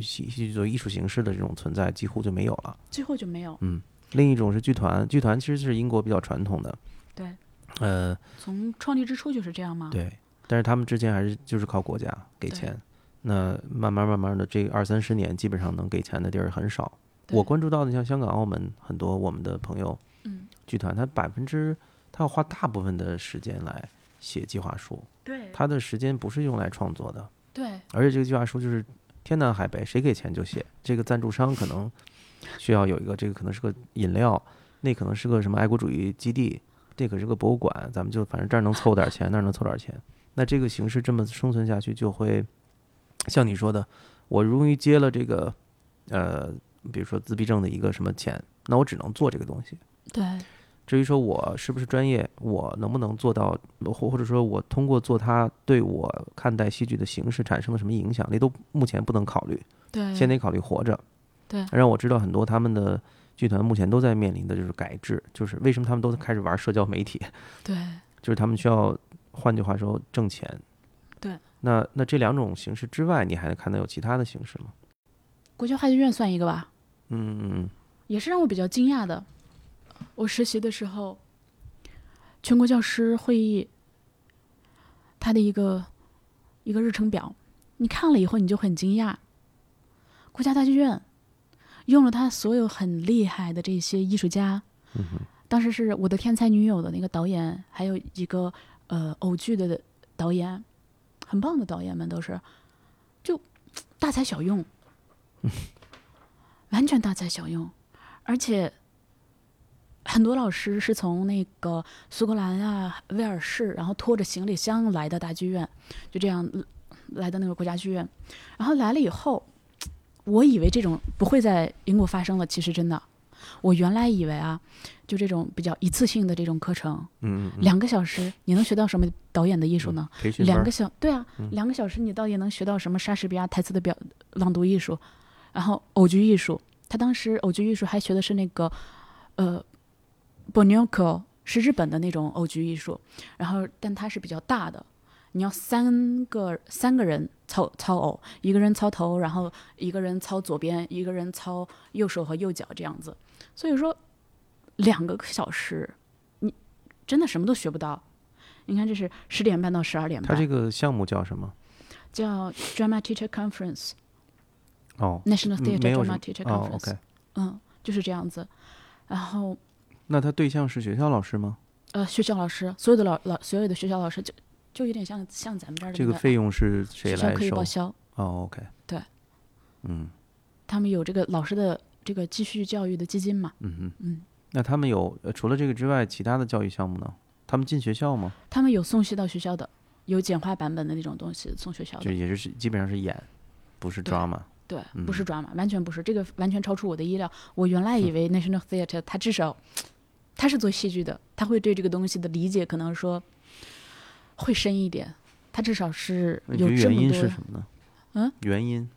戏戏剧作为艺术形式的这种存在几乎就没有了。最后就没有。嗯，另一种是剧团，剧团其实是英国比较传统的，对，呃，从创立之初就是这样吗？对，但是他们之前还是就是靠国家给钱，那慢慢慢慢的这二三十年，基本上能给钱的地儿很少。我关注到的像香港、澳门很多我们的朋友，嗯，剧团它百分之他要花大部分的时间来写计划书，对他的时间不是用来创作的，对而且这个计划书就是天南海北，谁给钱就写。这个赞助商可能需要有一个，这个可能是个饮料，那可能是个什么爱国主义基地，这可是个博物馆，咱们就反正这儿能凑点钱，那儿能凑点钱。那这个形式这么生存下去，就会像你说的，我容易接了这个呃，比如说自闭症的一个什么钱，那我只能做这个东西。对至于说我是不是专业，我能不能做到，或或者说我通过做它对我看待戏剧的形式产生了什么影响，那都目前不能考虑，对，先得考虑活着。对让我知道很多他们的剧团目前都在面临的就是改制，就是为什么他们都开始玩社交媒体，对就是他们需要，换句话说挣钱。对。那那这两种形式之外，你还看到有其他的形式吗？国家话剧院算一个吧，嗯嗯也是让我比较惊讶的。我实习的时候，全国教师会议，他的一个一个日程表，你看了以后你就很惊讶。国家大剧院用了他所有很厉害的这些艺术家，嗯当时是我的天才女友的那个导演，还有一个呃偶剧的导演，很棒的导演们都是，就大材小用，完全大材小用，而且很多老师是从那个苏格兰啊、威尔士，然后拖着行李箱来的大剧院，就这样呃来的那个国家剧院，然后来了以后，我以为这种不会在英国发生了，其实真的，我原来以为啊，就这种比较一次性的这种课程，两个小时你能学到什么导演的艺术呢？两个小对啊，嗯。两个小时你到底能学到什么莎士比亚台词的表朗读艺术，然后偶剧艺术，他当时偶剧艺术还学的是那个呃 b o n o k o 是日本的那种偶剧艺术，然后但它是比较大的，你要三个三个人操操偶，一个人操头，然后一个人操左边，一个人操右手和右脚这样子，所以说两个小时你真的什么都学不到。你看，这是十点半到十二点半。他这个项目叫什么？叫 Drama Teacher Conference 哦，National 嗯 Theatre 没有什 Drama Teacher 哦 Conference，、嗯，就是这样子。然后那他对象是学校老师吗？呃，学校老师，所有的老老所有的学校老师就就有点像像咱们这儿这个费用是谁来学校可以报？销，哦，OK，对，嗯他们有这个老师的这个继续教育的基金嘛，嗯嗯，嗯，那他们有呃除了这个之外，其他的教育项目呢？他们进学校吗？他们有送戏到学校的，有简化版本的那种东西送学校的，就也是基本上是演，不是对 drama。对，嗯不是 drama，完全不是，这个完全超出我的意料。我原来以为 National Theatre 它至少他是做戏剧的，他会对这个东西的理解可能说会深一点，他至少是有这么得原因是多什么呢？嗯，原因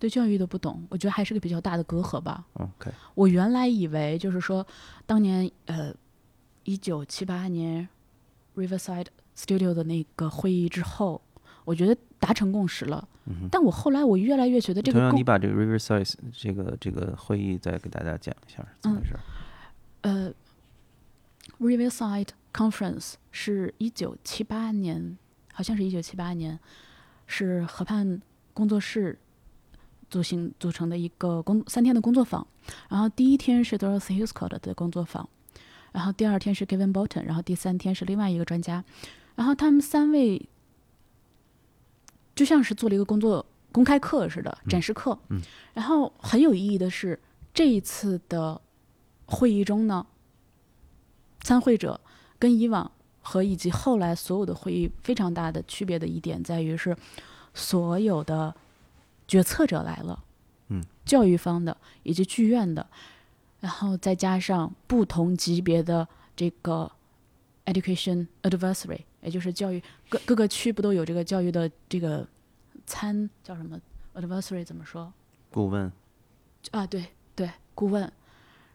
对教育的不懂，我觉得还是个比较大的隔阂吧。OK，我原来以为就是说，当年呃，一九七八年 Riverside Studio 的那个会议之后，我觉得达成共识了。嗯。但我后来我越来越觉得这同样，你把这个 Riverside 这个这个会议再给大家讲一下怎么回事儿？呃，Riverside Conference 是一九七八年，好像是一九七八年，是河畔工作室组行组成的一个工三天的工作坊。然后第一天是 Dorothy Huscott 的工作坊，然后第二天是 Kevin Bolton，然后第三天是另外一个专家。然后他们三位就像是做了一个工作公开课似的展示课。嗯然后很有意义的是，这一次的会议中呢，参会者跟以往和以及后来所有的会议非常大的区别的一点在于是，所有的决策者来了，嗯，教育方的以及剧院的，然后再加上不同级别的这个 education advisory，也就是教育各各个区不都有这个教育的这个参叫什么？advisory 怎么说？顾问，啊，对对，顾问，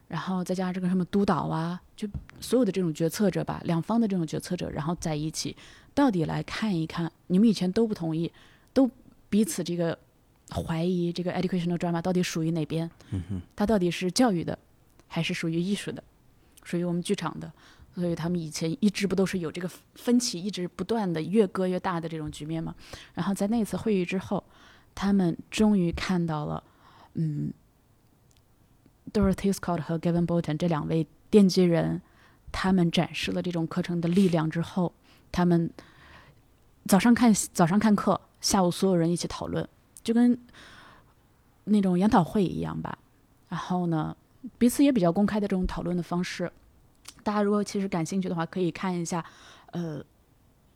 然后再加上这个什么督导啊，就所有的这种决策者吧，两方的这种决策者，然后在一起，到底来看一看，你们以前都不同意，都彼此这个怀疑这个 educational drama 到底属于哪边？它到底是教育的，还是属于艺术的，属于我们剧场的？所以他们以前一直不都是有这个分歧，一直不断的越割越大的这种局面嘛？然后在那次会议之后，他们终于看到了，嗯，Dorothy Scott 和 Gavin Bolton 这两位奠基人，他们展示了这种课程的力量之后，他们早上看早上看课，下午所有人一起讨论，就跟那种研讨会一样吧。然后呢，彼此也比较公开的这种讨论的方式。大家如果其实感兴趣的话，可以看一下，呃，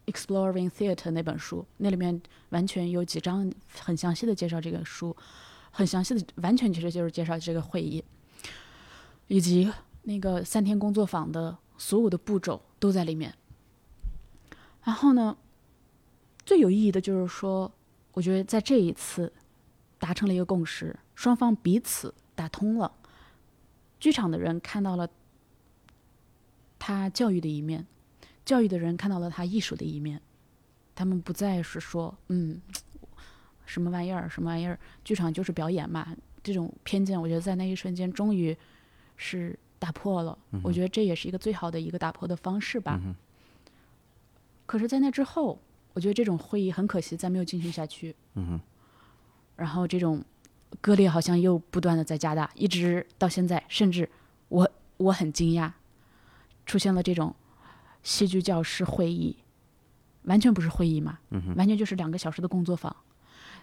《Exploring Theater》那本书，那里面完全有几章很详细的介绍这个书，很详细的，完全其实就是介绍这个会议，以及那个三天工作坊的所有的步骤都在里面。然后呢，最有意义的就是说，我觉得在这一次达成了一个共识，双方彼此打通了。剧场的人看到了他教育的一面，教育的人看到了他艺术的一面。他们不再是说，嗯，什么玩意儿，什么玩意儿，剧场就是表演嘛。这种偏见，我觉得在那一瞬间终于是打破了。我觉得这也是一个最好的一个打破的方式吧。嗯可是，在那之后，我觉得这种会议很可惜，再没有进行下去。然后这种割裂好像又不断的在加大，一直到现在，甚至我我很惊讶，出现了这种戏剧教师会议，完全不是会议嘛，嗯，完全就是两个小时的工作坊。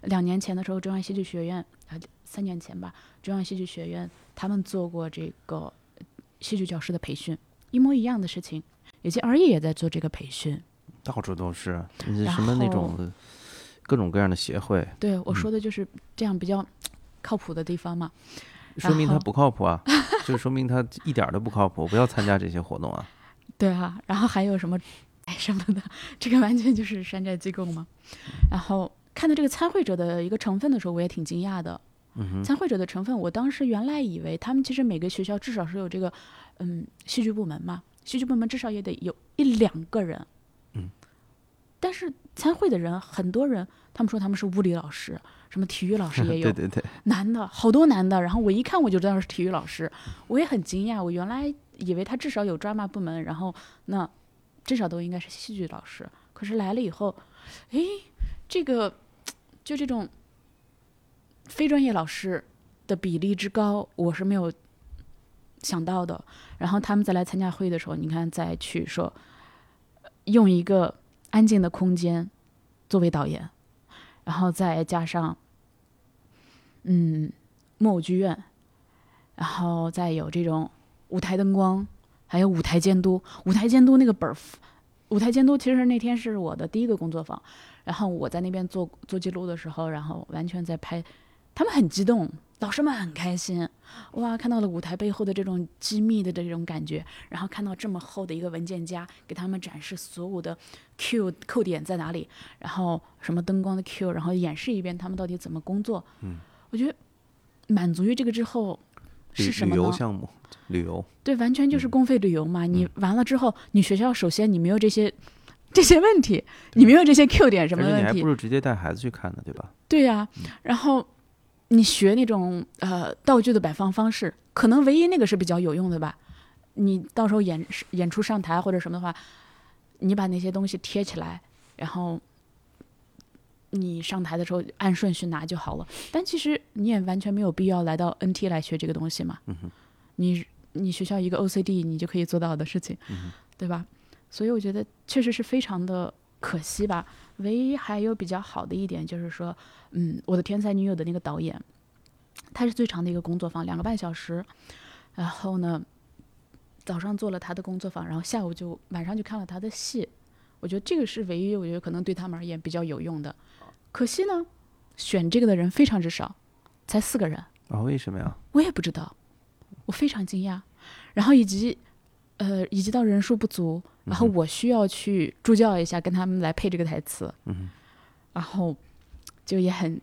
两年前的时候，中央戏剧学院啊，三年前吧，中央戏剧学院他们做过这个戏剧教师的培训，一模一样的事情，以及而已也在做这个培训。到处都是，什么那种各种各样的协会，对我嗯说的就是这样比较靠谱的地方嘛。说明他不靠谱啊，就说明他一点儿都不靠谱，不要参加这些活动啊。对啊，然后还有什么哎什么的，这个完全就是山寨机构嘛。然后看到这个参会者的一个成分的时候，我也挺惊讶的。嗯，参会者的成分，我当时原来以为他们其实每个学校至少是有这个嗯戏剧部门嘛，戏剧部门至少也得有一两个人。嗯，但是参会的人很多人，他们说他们是物理老师，什么体育老师也有 对，对对，男的好多男的，然后我一看我就知道是体育老师，我也很惊讶，我原来以为他至少有 drama 部门，然后那至少都应该是戏剧老师，可是来了以后，诶，这个就这种非专业老师的比例之高，我是没有想到的。然后他们再来参加会议的时候，你看再去说用一个安静的空间作为导演，然后再加上嗯木偶剧院，然后再有这种舞台灯光，还有舞台监督。舞台监督那个本，舞台监督其实那天是我的第一个工作坊，然后我在那边做做记录的时候，然后完全在拍，他们很激动，老师们很开心，哇，看到了舞台背后的这种机密的这种感觉，然后看到这么厚的一个文件夹，给他们展示所有的 Q 扣点在哪里，然后什么灯光的 Q，然后演示一遍他们到底怎么工作。嗯，我觉得满足于这个之后旅旅是什么呢？游项目，旅游，对，完全就是嗯公费旅游嘛。你完了之后，你学校首先你没有这些这些问题，你没有这些 Q 点什么问题你还不，如直接带孩子去看呢，对吧？对呀、然后你学那种呃道具的摆放方式，可能唯一那个是比较有用的吧。你到时候演演出上台或者什么的话，你把那些东西贴起来，然后你上台的时候按顺序拿就好了。但其实你也完全没有必要来到 NT 来学这个东西嘛。嗯你你学校一个 OCD 你就可以做到的事情，嗯对吧？所以我觉得确实是非常的可惜吧。唯一还有比较好的一点就是说，嗯，我的天才女友的那个导演，他是最长的一个工作坊，两个半小时。然后呢，早上做了他的工作坊，然后下午就晚上就看了他的戏。我觉得这个是唯一我觉得可能对他们而言比较有用的。可惜呢，选这个的人非常之少，才四个人。啊，为什么呀？我也不知道，我非常惊讶。然后以及，呃，以及到人数不足，然后我需要去助教一下，跟他们来配这个台词，嗯，然后就也很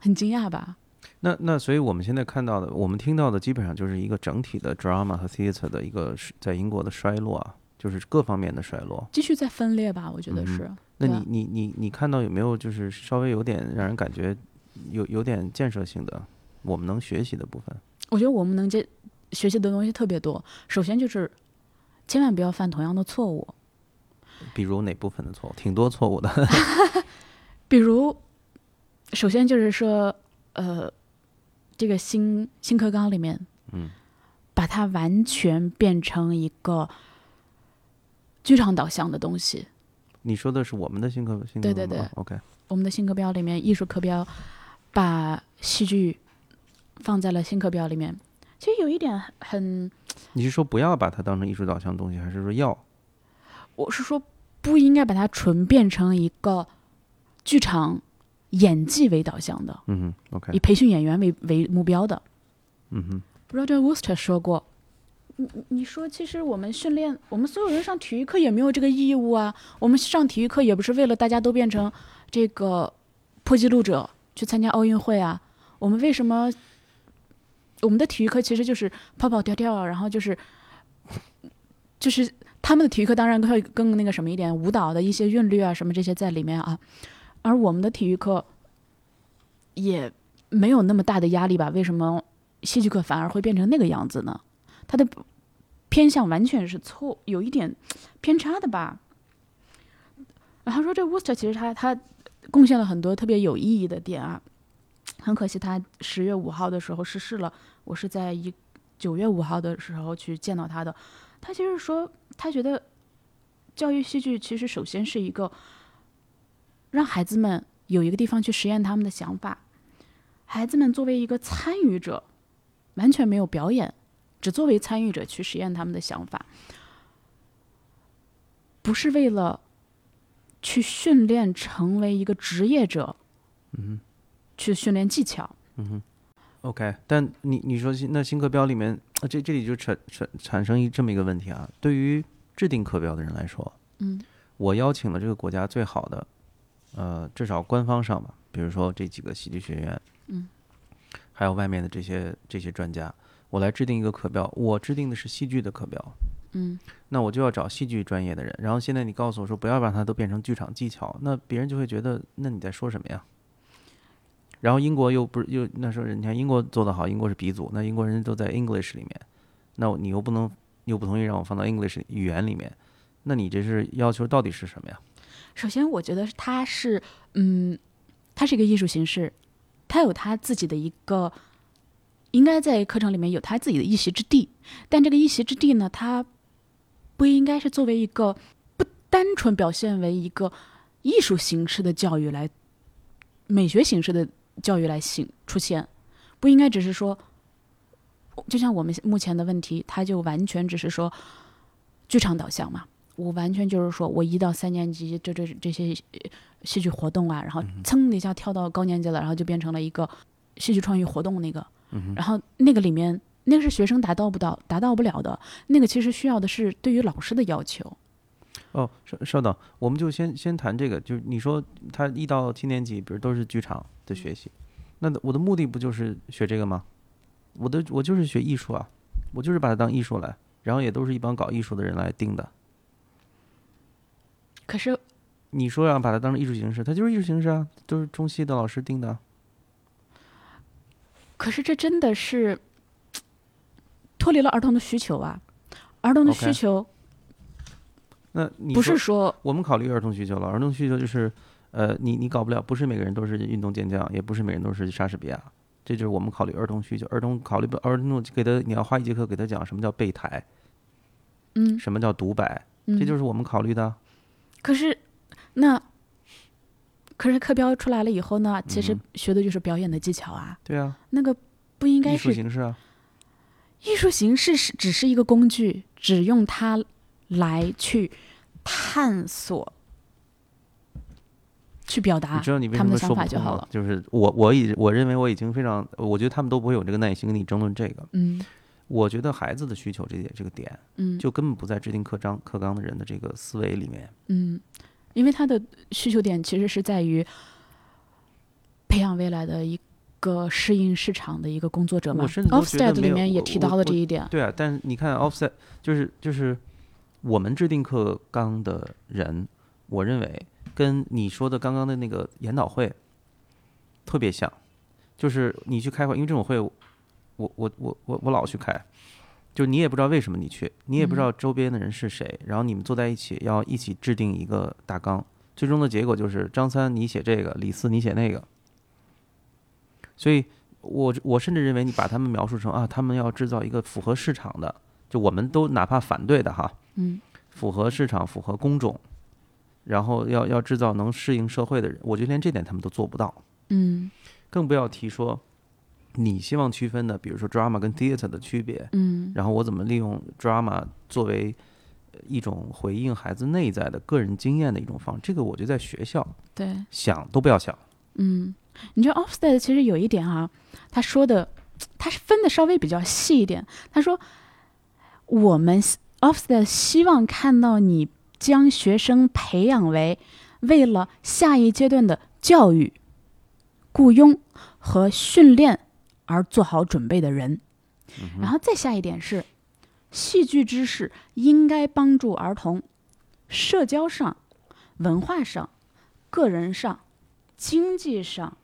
很惊讶吧。那那所以我们现在看到的，我们听到的基本上就是一个整体的 drama 和 theater 的一个是在英国的衰落啊，就是各方面的衰落。继续再分裂吧，我觉得是。那你你你你看到有没有就是稍微有点让人感觉有有点建设性的，我们能学习的部分？我觉得我们能接学习的东西特别多。首先就是千万不要犯同样的错误，比如哪部分的错误？挺多错误的。比如，首先就是说，呃，这个新新课纲里面，嗯，把它完全变成一个剧场导向的东西。你说的是我们的新课新课对对对 OK，我们的新课标里面，艺术课标把戏剧放在了新课标里面。其实有一点很，你是说不要把它当成艺术导向的东西，还是说要？我是说不应该把它纯变成一个剧场演技为导向的，嗯哼，OK，以培训演员为为目标的。嗯哼，Roger Wooster 说过：“你你你说，其实我们训练，我们所有人上体育课也没有这个义务啊。我们上体育课也不是为了大家都变成这个破纪录者去参加奥运会啊。我们为什么？我们的体育课其实就是跑跑跳跳，然后就是就是他们的体育课当然会更那个什么一点，舞蹈的一些韵律啊什么这些在里面啊。而我们的体育课也没有那么大的压力吧？为什么戏剧课反而会变成那个样子呢？它的偏向完全是错，有一点偏差的吧。然后说这 Worcester 其实他他贡献了很多特别有意义的点啊，很可惜他十月五号的时候逝世了。我是在一九月五号的时候去见到他的。他其实说，他觉得教育戏剧其实首先是一个让孩子们有一个地方去实验他们的想法，孩子们作为一个参与者，完全没有表演，只作为参与者去实验他们的想法，不是为了去训练成为一个职业者，嗯去训练技巧。嗯哼，OK，但你你说新那新课标里面，呃这这里就产产产生一这么一个问题啊，对于制定课标的人来说，嗯我邀请了这个国家最好的，呃，至少官方上吧，比如说这几个戏剧学院，嗯，还有外面的这些这些专家，我来制定一个课标，我制定的是戏剧的课标，嗯那我就要找戏剧专业的人。然后现在你告诉我说不要把它都变成剧场技巧，那别人就会觉得那你在说什么呀？然后英国又不是又那时候人家英国做得好，英国是鼻祖，那英国人都在 English 里面，那你又不能又不同意让我放到 English 语言里面，那你这是要求到底是什么呀？首先，我觉得它是，嗯，它是一个艺术形式，它有它自己的一个，应该在课程里面有它自己的一席之地。但这个一席之地呢，它不应该是作为一个不单纯表现为一个艺术形式的教育来，美学形式的教育来形出现，不应该只是说，就像我们目前的问题，它就完全只是说剧场导向嘛。我完全就是说我一到三年级这这这些呃戏剧活动啊，然后噌的一下跳到高年级了，然后就变成了一个戏剧创意活动那个，然后那个里面那个是学生达到不到达到不了的，那个其实需要的是对于老师的要求。哦，稍稍等，我们就先先谈这个，就是你说他一到七年级，比如都是剧场的学习，那我的目的不就是学这个吗？我的我就是学艺术啊，我就是把它当艺术来，然后也都是一帮搞艺术的人来定的。可是你说要把它当成艺术形式，它就是艺术形式啊，都是中戏的老师定的啊。可是这真的是 脱离了儿童的需求啊！儿童的需求那你不是说我们考虑儿童需求了，儿童需求就是，呃，你你搞不了，不是每个人都是运动健将，也不是每个人都是莎士比亚，这就是我们考虑儿童需求。儿童考虑不儿童给他，你要花一节课给他讲什么叫备胎，嗯什么叫独白，嗯，这就是我们考虑的。可是那可是课标出来了以后呢，其实嗯学的就是表演的技巧啊，对啊，那个不应该是艺术形式啊。艺术形式是只是一个工具，只用它来去探索、去表达你知道你为他们的想什么说不通吗法就好了？。就是我我已我认为我已经非常，我觉得他们都不会有这个耐心跟你争论这个。嗯我觉得孩子的需求这点这个点，嗯，就根本不在制定课章课纲的人的这个思维里面。嗯，因为他的需求点其实是在于培养未来的一个适应市场的一个工作者嘛。我甚至觉得 Offsted 里面也提到了我这一点。对啊，但是你看 offset 就是就是我们制定课纲的人，我认为跟你说的刚刚的那个研讨会特别像，就是你去开会，因为这种会，我我我我我老去开，就你也不知道为什么你去，你也不知道周边的人是谁，然后你们坐在一起要一起制定一个大纲，最终的结果就是张三你写这个，李四你写那个，所以我我甚至认为你把他们描述成啊，他们要制造一个符合市场的，就我们都哪怕反对的哈，嗯。符合市场、符合工种，然后要要制造能适应社会的人，我觉得连这点他们都做不到，嗯。更不要提说你希望区分的，比如说 drama 跟 theater 的区别，嗯。然后我怎么利用 drama 作为呃一种回应孩子内在的个人经验的一种方式，这个我觉得在学校对，想都不要想。嗯，你觉得 Offsted 其实有一点哈、他说的，他是分的稍微比较细一点。他说，我们 Offsted 希望看到你将学生培养为为了下一阶段的教育、雇佣和训练而做好准备的人。然后再下一点是，戏剧知识应该帮助儿童社交上、文化上、个人上。经济上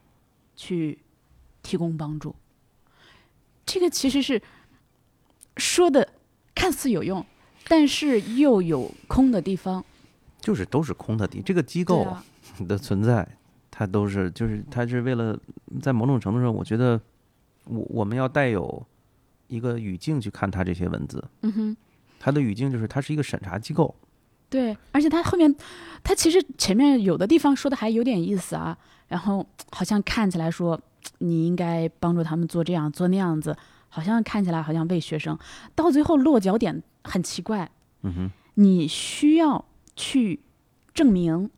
去提供帮助。这个其实是说的看似有用，但是又有空的地方。就是都是空的地，这个机构的存在，它都是就是它是为了在某种程度上，我觉得我我们要带有一个语境去看它这些文字，嗯哼，它的语境就是它是一个审查机构，对，而且它后面，它其实前面有的地方说的还有点意思啊，然后好像看起来说你应该帮助他们做这样做那样子，好像看起来好像为学生，到最后落脚点很奇怪，嗯哼，你需要去证明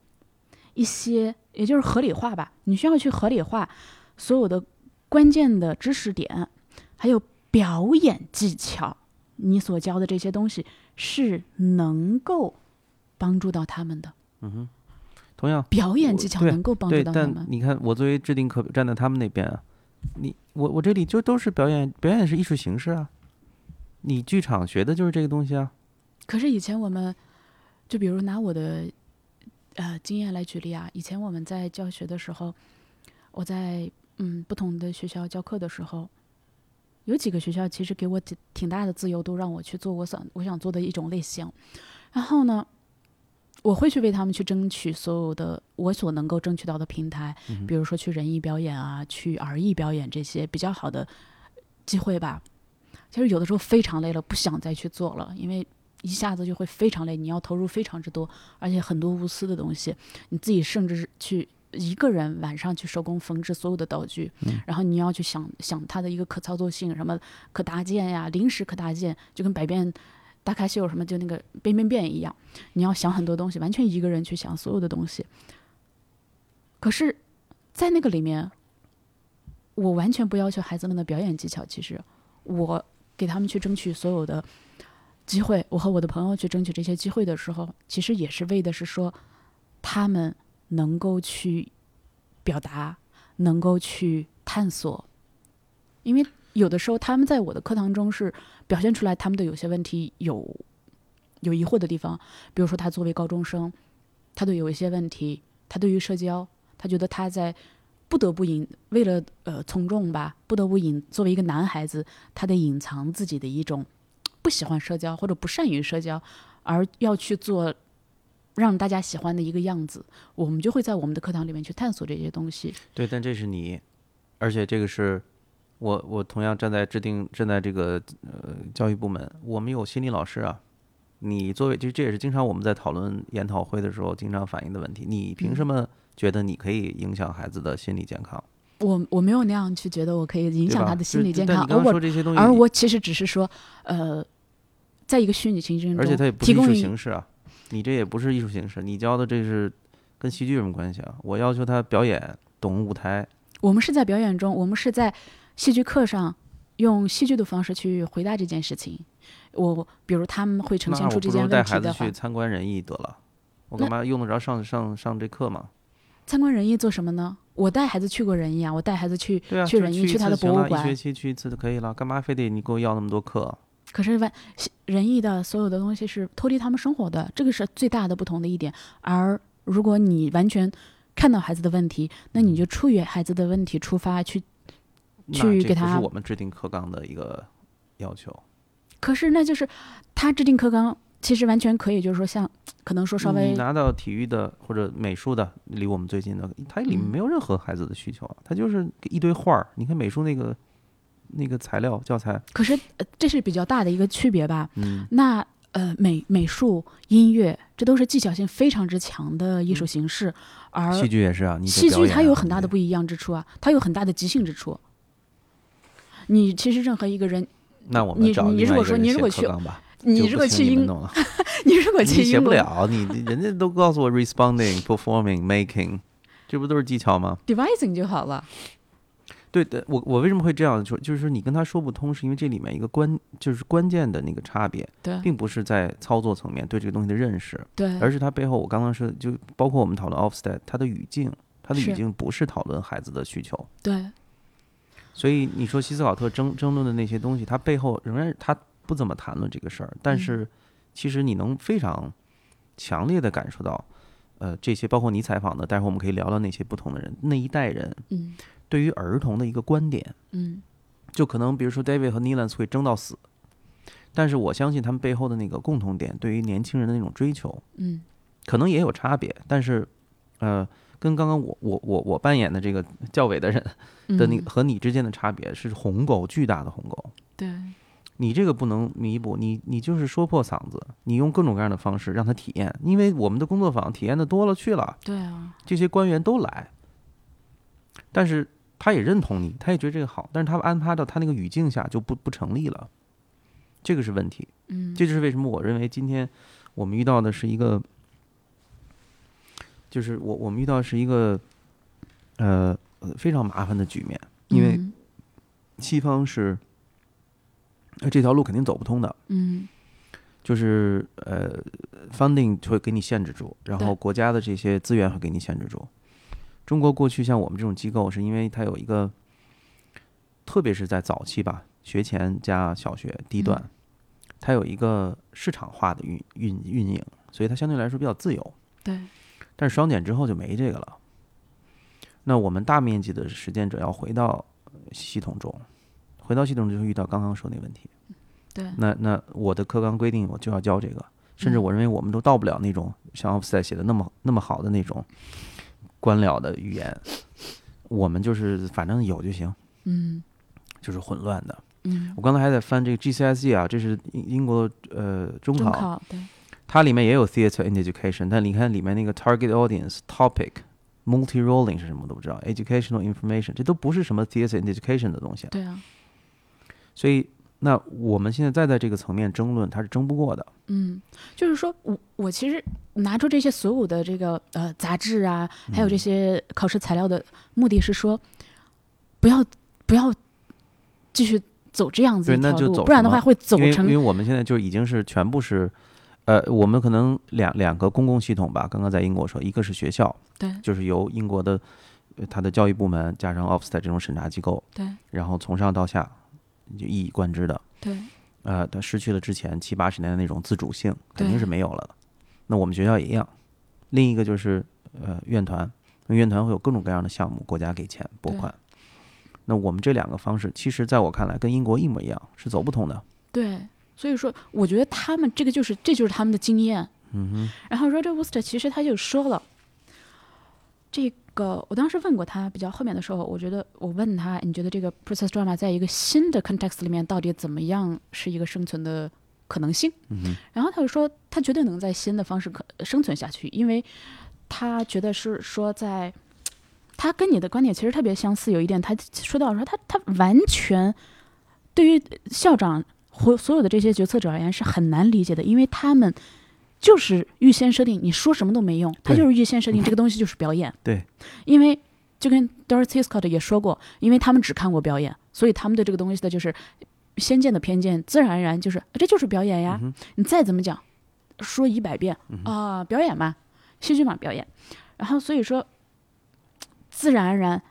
一些，也就是合理化吧，你需要去合理化所有的关键的知识点，还有表演技巧，你所教的这些东西是能够帮助到他们的。嗯哼，同样表演技巧能够帮助，到他们。但你看我作为制定课站在他们那边啊，你我我这里就都是表演，表演是艺术形式啊，你剧场学的就是这个东西啊。可是以前我们，就比如拿我的呃经验来举例啊，以前我们在教学的时候，我在嗯不同的学校教课的时候，有几个学校其实给我挺挺大的自由度，让我去做我想我想做的一种类型。然后呢，我会去为他们去争取所有的我所能够争取到的平台，比如说去人艺表演啊，去儿艺表演这些比较好的机会吧。其实有的时候非常累了，不想再去做了，因为一下子就会非常累，你要投入非常之多，而且很多无私的东西，你自己甚至是去一个人晚上去手工缝制所有的道具，然后你要去想想它的一个可操作性，什么可搭建呀，临时可搭建，就跟百变大咖秀什么就那个变变变一样，你要想很多东西，完全一个人去想所有的东西。可是，在那个里面，我完全不要求孩子们的表演技巧，其实我给他们去争取所有的机会，我和我的朋友去争取这些机会的时候，其实也是为的是说，他们能够去表达，能够去探索，因为有的时候他们在我的课堂中是表现出来他们的有些问题有有疑惑的地方，比如说他作为高中生，他对有一些问题，他对于社交，他觉得他在不得不隐为了呃从众吧，不得不隐作为一个男孩子，他得隐藏自己的一种不喜欢社交或者不善于社交，而要去做让大家喜欢的一个样子。我们就会在我们的课堂里面去探索这些东西。对，但这是你，而且这个是我，我同样站在制定站在这个呃教育部门，我们有心理老师啊。你作为就这也是经常我们在讨论研讨会的时候经常反映的问题。你凭什么觉得你可以影响孩子的心理健康？我我没有那样去觉得我可以影响他的心理健康，说这些东西，而我其实只是说，呃，在一个虚拟情境中，而且它也不是艺术形式啊，你这也不是艺术形式，你教的这是跟戏剧有什么关系啊？我要求他表演，懂舞台，我们是在表演中，我们是在戏剧课上用戏剧的方式去回答这件事情。我比如他们会呈现出这不如带孩子件问题的话去，参观人艺得了，我干嘛用得着上上上这课嘛？参观仁义做什么呢？我带孩子去过仁义啊，我带孩子去去人艺，一去他的博物馆一学。期去一次就可以了，干嘛非得你给我要那么多课？可是万人艺的所有的东西是脱离他们生活的，这个是最大的不同的一点。而如果你完全看到孩子的问题，那你就出于孩子的问题出发去。去给他我们制定课纲的一个要求。可是那就是他制定课纲，其实完全可以，就是说像 可能说稍你微拿到体育的或者美术的，离我们最近的，它里面嗯没有任何孩子的需求啊，它就是一堆画儿。你看美术那个那个材料教材，可是、呃、这是比较大的一个区别吧？嗯，那呃，美美术、音乐，这都是技巧性非常之强的艺术形式，而嗯戏剧也是啊，戏剧它有很大的不一样之处啊，它有很大的即兴之处。你其实任何一个人，那我们你你如果说你如果去你如果去英，听你如果去英国不了，你你人家都告诉我 responding、performing、making，这不都是技巧吗？devising 就好了。对的，我我为什么会这样说？就是说你跟他说不通，是因为这里面一个关就是关键的那个差别，对并不是在操作层面对这个东西的认识，对，而是它背后我刚刚说，就包括我们讨论 Offsted，它的语境，它的语境不是讨论孩子的需求。对所以你说希斯考特争争论的那些东西，它背后仍然他不怎么谈论这个事儿，但嗯。是其实你能非常强烈的感受到，呃，这些包括你采访的，待会儿我们可以聊聊那些不同的人，那一代人嗯。对于儿童的一个观点，嗯。就可能比如说 David 和 Nilans 会争到死，但是我相信他们背后的那个共同点，对于年轻人的那种追求，嗯。可能也有差别，但是，呃，跟刚刚我我我我扮演的这个教委的人的那和你之间的差别是鸿沟，巨大的鸿沟。对你这个不能弥补，你你就是说破嗓子，你用各种各样的方式让他体验，因为我们的工作坊体验的多了去了，对啊，这些官员都来，但是他也认同你，他也觉得这个好，但是他安排到他那个语境下就不不成立了，这个是问题。嗯这就是为什么我认为今天我们遇到的是一个，就是我我们遇到的是一个，呃呃非常麻烦的局面，因为嗯西方是，呃这条路肯定走不通的，嗯就是呃，funding 会给你限制住，然后国家的这些资源会给你限制住。中国过去像我们这种机构，是因为它有一个，特别是在早期吧，学前加小学低段，嗯它有一个市场化的运运运营，所以它相对来说比较自由。对，但是双减之后就没这个了。那我们大面积的实践者要回到呃系统中，回到系统就会遇到刚刚说那个问题。对，那那我的课纲规定我就要教这个，甚至我认为我们都到不了那种像 Offset 写的那么那么好的那种官僚的语言，我们就是反正有就行，嗯。就是混乱的。嗯，我刚才还在翻这个 GCSE 啊，这是英英国呃中考，中考对，它里面也有 theater and education，但你看里面那个 target audience topic multi rolling 是什么都不知道，educational information 这都不是什么 theater and education 的东西，对啊，所以那我们现在再在这个层面争论，它是争不过的。嗯，就是说我我其实拿出这些所有的这个呃杂志啊，还有这些考试材料的目的是说，不要不要继续走这样子对一条路，不然的话会走成因为因为我们现在就已经是全部是，呃，我们可能两两个公共系统吧。刚刚在英国说，一个是学校，对就是由英国的呃它的教育部门加上 Ofsted 这种审查机构，对然后从上到下就一以贯之的，对呃，他失去了之前七八十年的那种自主性，肯定是没有了的。那我们学校也一样。另一个就是呃院团，院团会有各种各样的项目，国家给钱拨款。那我们这两个方式，其实在我看来跟英国一模一样，是走不通的。对，所以说我觉得他们这个就是这就是他们的经验。嗯哼。然后 Roger Wooster 其实他就说了，这个我当时问过他，比较后面的时候，我觉得我问他，你觉得这个 process drama 在一个新的 context 里面到底怎么样是一个生存的可能性？嗯。然后他就说，他绝对能在新的方式可生存下去，因为他觉得是说在，他跟你的观点其实特别相似。有一点，他说到说他他完全对于校长或所有的这些决策者而言是很难理解的，因为他们就是预先设定，你说什么都没用，他就是预先设定这个东西就是表演。对，因为就跟 Dorothy Scott 也说过，因为他们只看过表演，所以他们对这个东西的就是先见的偏见，自然而然就是这就是表演呀。嗯你再怎么讲，说一百遍嗯啊、表演嘛，戏剧嘛，表演。然后所以说，自然而然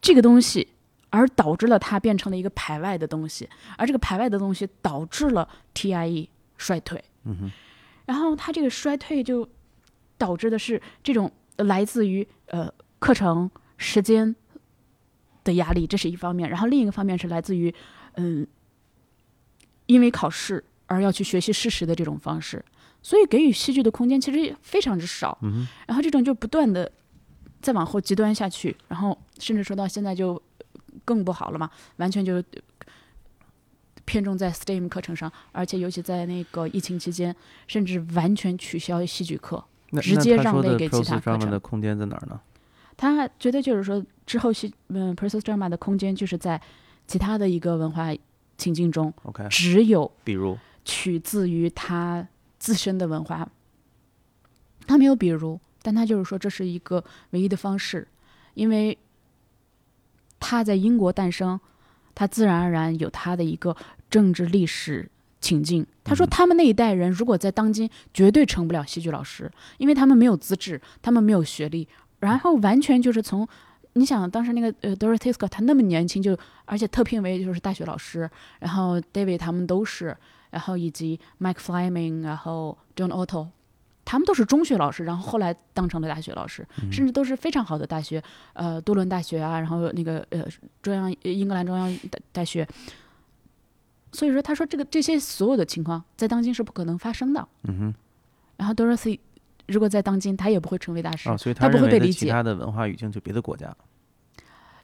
这个东西，而导致了它变成了一个排外的东西，而这个排外的东西导致了 TIE 衰退。嗯哼。然后它这个衰退就导致的是这种来自于呃课程时间的压力，这是一方面。然后另一个方面是来自于嗯，因为考试而要去学习事实的这种方式，所以给予戏剧的空间其实非常之少。嗯。然后这种就不断的再往后极端下去，然后甚至说到现在就更不好了嘛，完全就偏重在 STEAM 课程上，而且尤其在那个疫情期间，甚至完全取消戏剧课。直接让位给其他课程的空间在哪儿呢？他觉得就是说，之后戏嗯 p r o c e s drama 的空间就是在其他的一个文化情境中，OK，只有比如取自于他自身的文化。他没有比如，但他就是说这是一个唯一的方式，因为他在英国诞生，他自然而然有他的一个政治历史情境。他说，嗯他们那一代人如果在当今，绝对成不了戏剧老师，因为他们没有资质，他们没有学历，然后完全就是从。你想当时那个呃 Dorothy Scott，他那么年轻就，而且特聘为就是大学老师，然后 David 他们都是，然后以及 Mike Fleming，然后 John Otto，他们都是中学老师，然后后来当成了大学老师，甚至都是非常好的大学，呃，多伦大学啊，然后那个呃中央英格兰中央大大学。所以说，他说这个这些所有的情况在当今是不可能发生的。嗯哼。然后 Dorothy 如果在当今，他也不会成为大师，哦，所以他不会被理解。其他的文化语境就别的国家。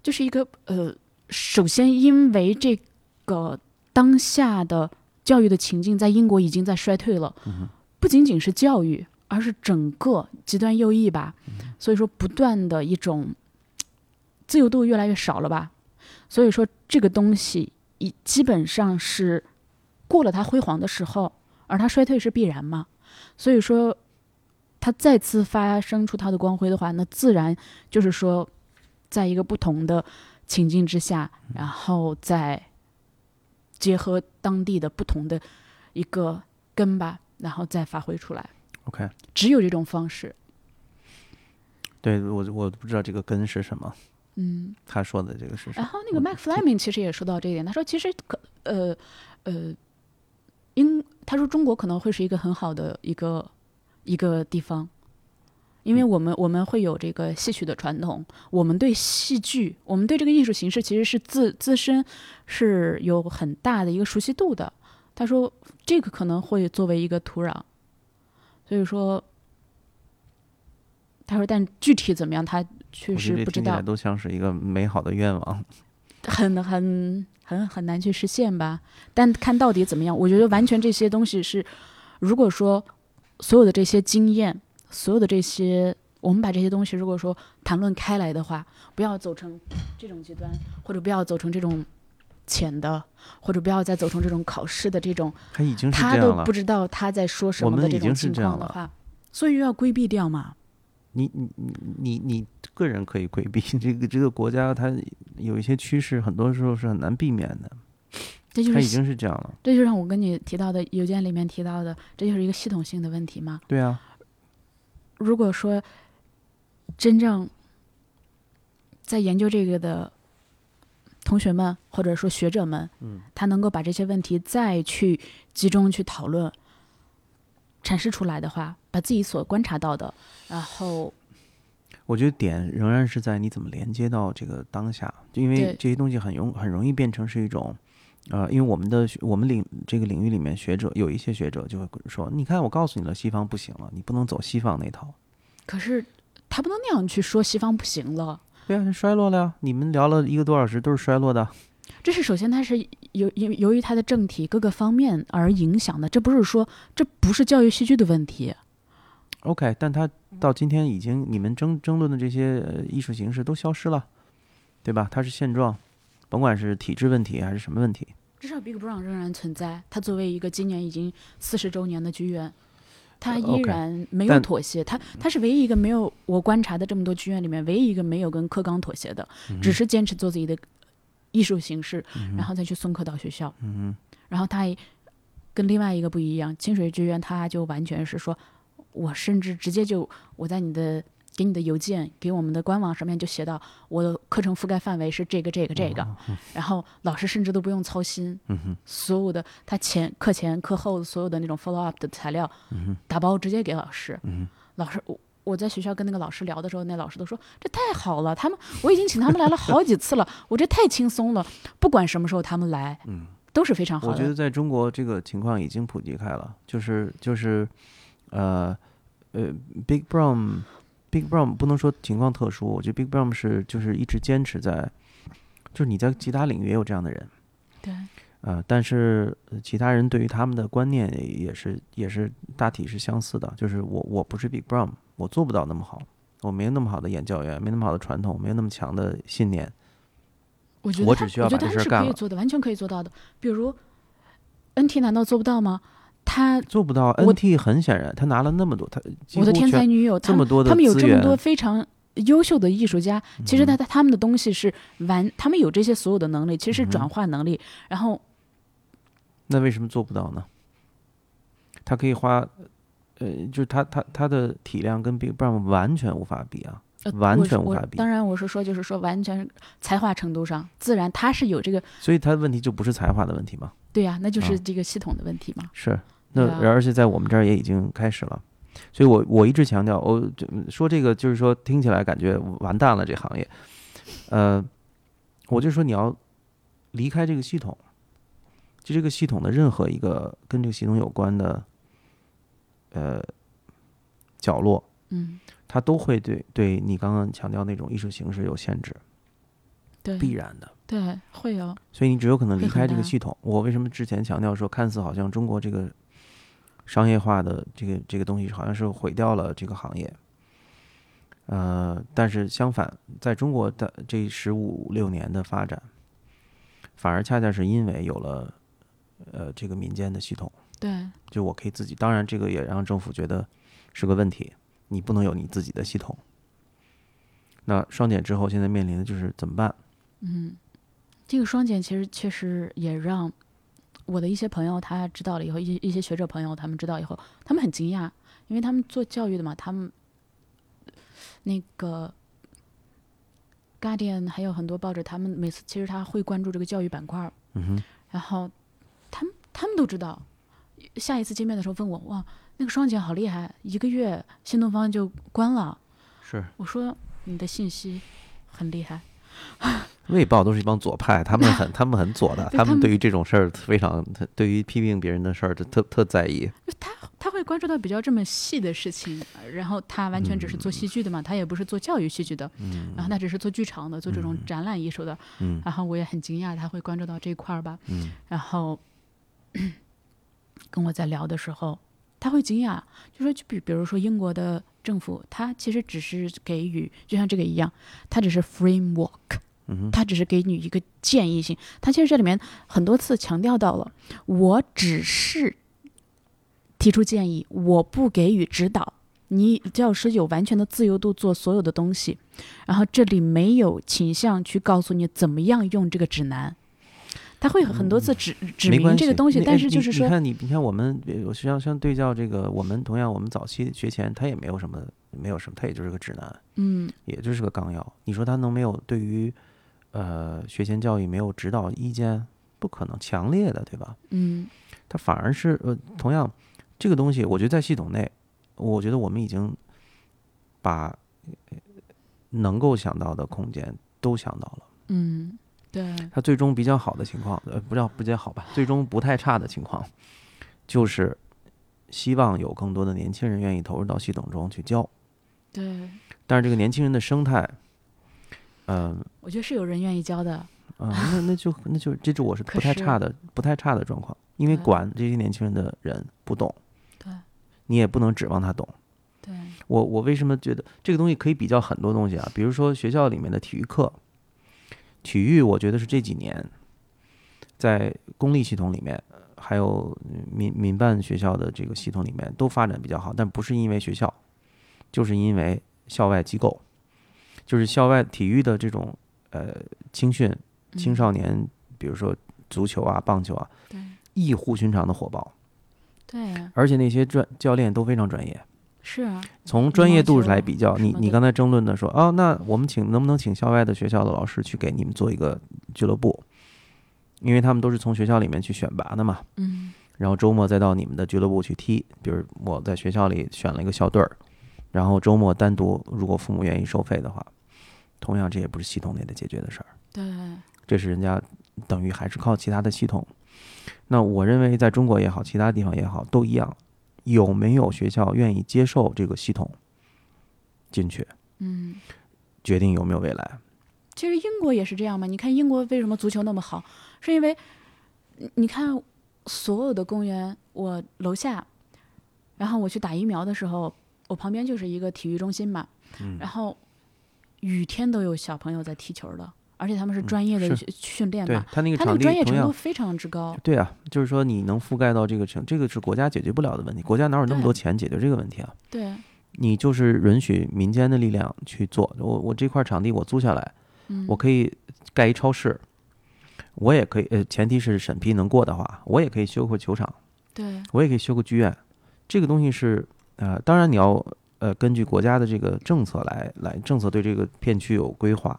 就是一个呃，首先因为这个当下的教育的情境在英国已经在衰退了，不仅仅是教育，而是整个极端右翼吧。所以说，不断的一种自由度越来越少了吧。所以说，这个东西已基本上是过了它辉煌的时候，而它衰退是必然嘛。所以说，它再次发生出它的光辉的话，那自然就是说。在一个不同的情境之下，然后再结合当地的不同的一个根吧，然后再发挥出来。OK，只有这种方式，对我我不知道这个根是什么，嗯。他说的这个是什么？然后那个我 Mac Fleming 其实也说到这一点，他说其实可呃呃，英他说中国可能会是一个很好的一个一个地方，因为我们我们会有这个戏曲的传统，我们对戏剧，我们对这个艺术形式其实是自自身是有很大的一个熟悉度的。他说这个可能会作为一个土壤，所以说。他说，但具体怎么样，他确实不知道。都像是一个美好的愿望。很很很很难去实现吧。但看到底怎么样，我觉得完全这些东西是，如果说所有的这些经验，所有的这些，我们把这些东西如果说谈论开来的话，不要走成这种极端，或者不要走成这种浅的，或者不要再走成这种考试的这种，他已经是他都这样了不。知道他在说什我么的这种情况的话，所以要规避掉嘛。你你你你你个人可以规避这个这个国家，它有一些趋势，很多时候是很难避免的。这就是它已经是这样了。这就让我跟你提到的邮件里面提到的，这就是一个系统性的问题嘛。对啊，如果说真正在研究这个的同学们或者说学者们，嗯，他能够把这些问题再去集中去讨论、阐释出来的话，把自己所观察到的，然后我觉得点仍然是在你怎么连接到这个当下，就因为这些东西很容很容易变成是一种，呃，因为我们的我们领这个领域里面学者有一些学者就会说，你看我告诉你了，西方不行了，你不能走西方那套。可是他不能那样去说西方不行了。对啊，衰落了呀！你们聊了一个多小时都是衰落的。这是首先，它是由由由于它的政体各个方面而影响的，这不是说这不是教育戏剧的问题。OK，但它到今天已经你们争争论的这些呃艺术形式都消失了，对吧？它是现状，甭管是体制问题还是什么问题。至少 Big Brown 仍然存在，它作为一个今年已经四十周年的剧院，它呃依然没有妥协。他他是唯一一个没有我观察的这么多剧院里面唯一一个没有跟课纲妥协的，嗯只是坚持做自己的艺术形式，嗯然后再去送课到学校。嗯然后他也跟另外一个不一样，清水剧院他就完全是说，我甚至直接就我在你的给你的邮件给我们的官网上面就写到我的课程覆盖范围是这个这个这个，然后老师甚至都不用操心，嗯所有的他前课前课后所有的那种 follow up 的材料，嗯打包直接给老师。嗯老师，我我在学校跟那个老师聊的时候，那老师都说这太好了，他们我已经请他们来了好几次了，我这太轻松了，不管什么时候他们来嗯。都是非常好我觉得。在中国这个情况已经普及开了，就是就是，呃呃，Big Brown Big Brown 不能说情况特殊，我觉得 Big Brown 是就是一直坚持在，就是你在其他领域也有这样的人，对，呃，但是呃其他人对于他们的观念也是也是大体是相似的，就是我我不是 Big Brown，我做不到那么好，我没有那么好的演教员，没那么好的传统，没有那么强的信念，我觉得我只需要我觉得他是把这事儿干了可以做的，完全可以做到的。比如 NT 难道做不到吗？他做不到。NT 很显然他拿了那么多，他我的天才女友，他们这么多的他们有这么多非常优秀的艺术家，其实嗯他他他们的东西是完，他们有这些所有的能力，其实是转化能力。然后那为什么做不到呢？他可以花，呃，就是他他他的体量跟 Big Brown 完全无法比啊，呃完全无法比当然，我是说，就是说，完全才华程度上，自然他是有这个，所以他的问题就不是才华的问题嘛，对呀、那就啊是这个系统的问题嘛。是，那而且在我们这儿也已经开始了，所以我我一直强调，我就说这个就是说听起来感觉完蛋了这行业，呃，我就说你要离开这个系统，就这个系统的任何一个跟这个系统有关的，呃，角落，嗯，它都会对对你刚刚强调那种艺术形式有限制，对，必然的。对，会有，所以你只有可能离开这个系统。我为什么之前强调说，看似好像中国这个商业化的这个这个东西好像是毁掉了这个行业，呃，但是相反，在中国的这十五六年的发展，反而恰恰是因为有了呃这个民间的系统，对，就我可以自己，当然这个也让政府觉得是个问题，你不能有你自己的系统。那双减之后，现在面临的就是怎么办？嗯，这个双减其实确实也让我的一些朋友他知道了以后，一些一些学者朋友他们知道以后，他们很惊讶，因为他们做教育的嘛，他们那个 Guardian 还有很多报纸，他们每次其实他会关注这个教育板块儿，嗯哼，然后他们他们都知道，下一次见面的时候问我，哇，那个双减好厉害，一个月新东方就关了。是我说你的信息很厉害，卫报都是一帮左派，他们很他们很左的，他们对于这种事儿非常，他对于批评别人的事儿就特特在意。就他他会关注到比较这么细的事情，然后他完全只是做戏剧的嘛，他也不是做教育戏剧的，嗯然后他只是做剧场的，做这种嗯展览艺术的，嗯然后我也很惊讶他会关注到这一块儿吧，嗯然后 跟我在聊的时候，他会惊讶，就说就比比如说英国的政府，他其实只是给予，就像这个一样，他只是 framework，他只是给你一个建议性，他其实这里面很多次强调到了，我只是提出建议，我不给予指导。你教师有完全的自由度做所有的东西，然后这里没有倾向去告诉你怎么样用这个指南，他会很多次指指明这个东西，但是就是说，你你看你你看我们，呃我像像对照这个，我们同样我们早期学前，他也没有什么没有什么，他也就是个指南，嗯也就是个纲要。你说他能没有对于呃学前教育没有指导意见？不可能，强烈的，对吧？嗯他反而是呃，同样这个东西，我觉得在系统内，我觉得我们已经把呃能够想到的空间都想到了。嗯，对，它最终比较好的情况，呃，不叫不叫好吧，最终不太差的情况，就是希望有更多的年轻人愿意投入到系统中去教。对，但是这个年轻人的生态，嗯、我觉得是有人愿意教的，啊、那那就那就这就我是不太差的不太差的状况，因为管这些年轻人的人不懂，对你也不能指望他懂。对，我我为什么觉得这个东西可以比较很多东西啊？比如说学校里面的体育课，体育我觉得是这几年在公立系统里面，还有民民办学校的这个系统里面都发展比较好，但不是因为学校，就是因为校外机构，就是校外体育的这种呃青训青嗯少年，比如说足球啊、棒球啊，异乎寻常的火爆，对，而且那些专教练都非常专业。是啊，从专业度球来比较，你你刚才争论的说，哦，那我们请能不能请校外的学校的老师去给你们做一个俱乐部？因为他们都是从学校里面去选拔的嘛，嗯然后周末再到你们的俱乐部去踢。比如我在学校里选了一个校队儿，然后周末单独，如果父母愿意收费的话，同样这也不是系统内的解决的事儿，对，这是人家等于还是靠其他的系统。那我认为在中国也好，其他地方也好，都一样，有没有学校愿意接受这个系统进去？嗯。决定有没有未来。其实英国也是这样嘛。你看英国为什么足球那么好，是因为你你看所有的公园，我楼下，然后我去打疫苗的时候，我旁边就是一个体育中心嘛，嗯然后雨天都有小朋友在踢球的，而且他们是嗯专业的训训练对嘛，他那个场他那个专业地同样，程度非常之高。对啊，就是说你能覆盖到这个程，这个是国家解决不了的问题。国家哪有那么多钱解决这个问题啊？对，你就是允许民间的力量去做。我我这块场地我租下来，嗯，我可以盖一超市，我也可以，呃，前提是审批能过的话，我也可以修个球场，对我也可以修个剧院。这个东西是，呃，当然你要呃根据国家的这个政策来来政策对这个片区有规划，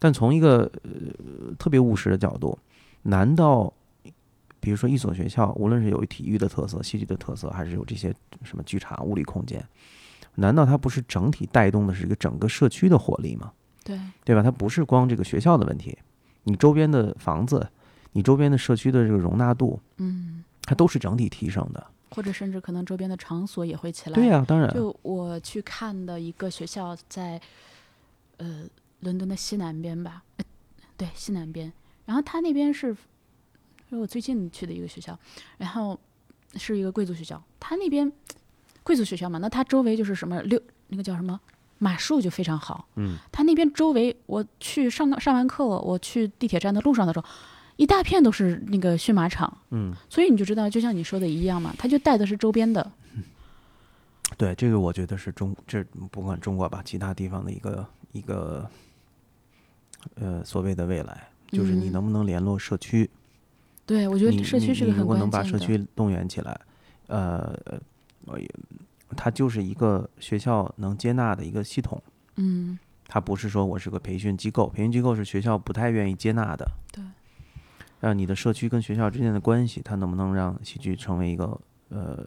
但从一个呃特别务实的角度，难道比如说一所学校，无论是有体育的特色、戏剧的特色，还是有这些什么剧场、物理空间，难道它不是整体带动的是一个整个社区的活力吗？对对吧？它不是光这个学校的问题，你周边的房子，你周边的社区的这个容纳度，嗯，它都是整体提升的。或者甚至可能周边的场所也会起来。对呀、当然，就我去看的一个学校在，呃，伦敦的西南边吧，呃对，西南边。然后他那边是，是我最近去的一个学校，然后是一个贵族学校。他那边贵族学校嘛，那他周围就是什么六那个叫什么马术就非常好。嗯，他那边周围，我去上上完课，我去地铁站的路上的时候，一大片都是那个驯马场。嗯，所以你就知道，就像你说的一样嘛，他就带的是周边的。对，这个我觉得是中这不管中国吧，其他地方的一个一个呃所谓的未来，就是你嗯能不能联络社区，对，我觉得你社区是个很关如果能把。社区动员起来，呃，呃，也它就是一个学校能接纳的一个系统。嗯，它不是说我是个培训机构，培训机构是学校不太愿意接纳的。对，让你的社区跟学校之间的关系，它能不能让戏剧成为一个呃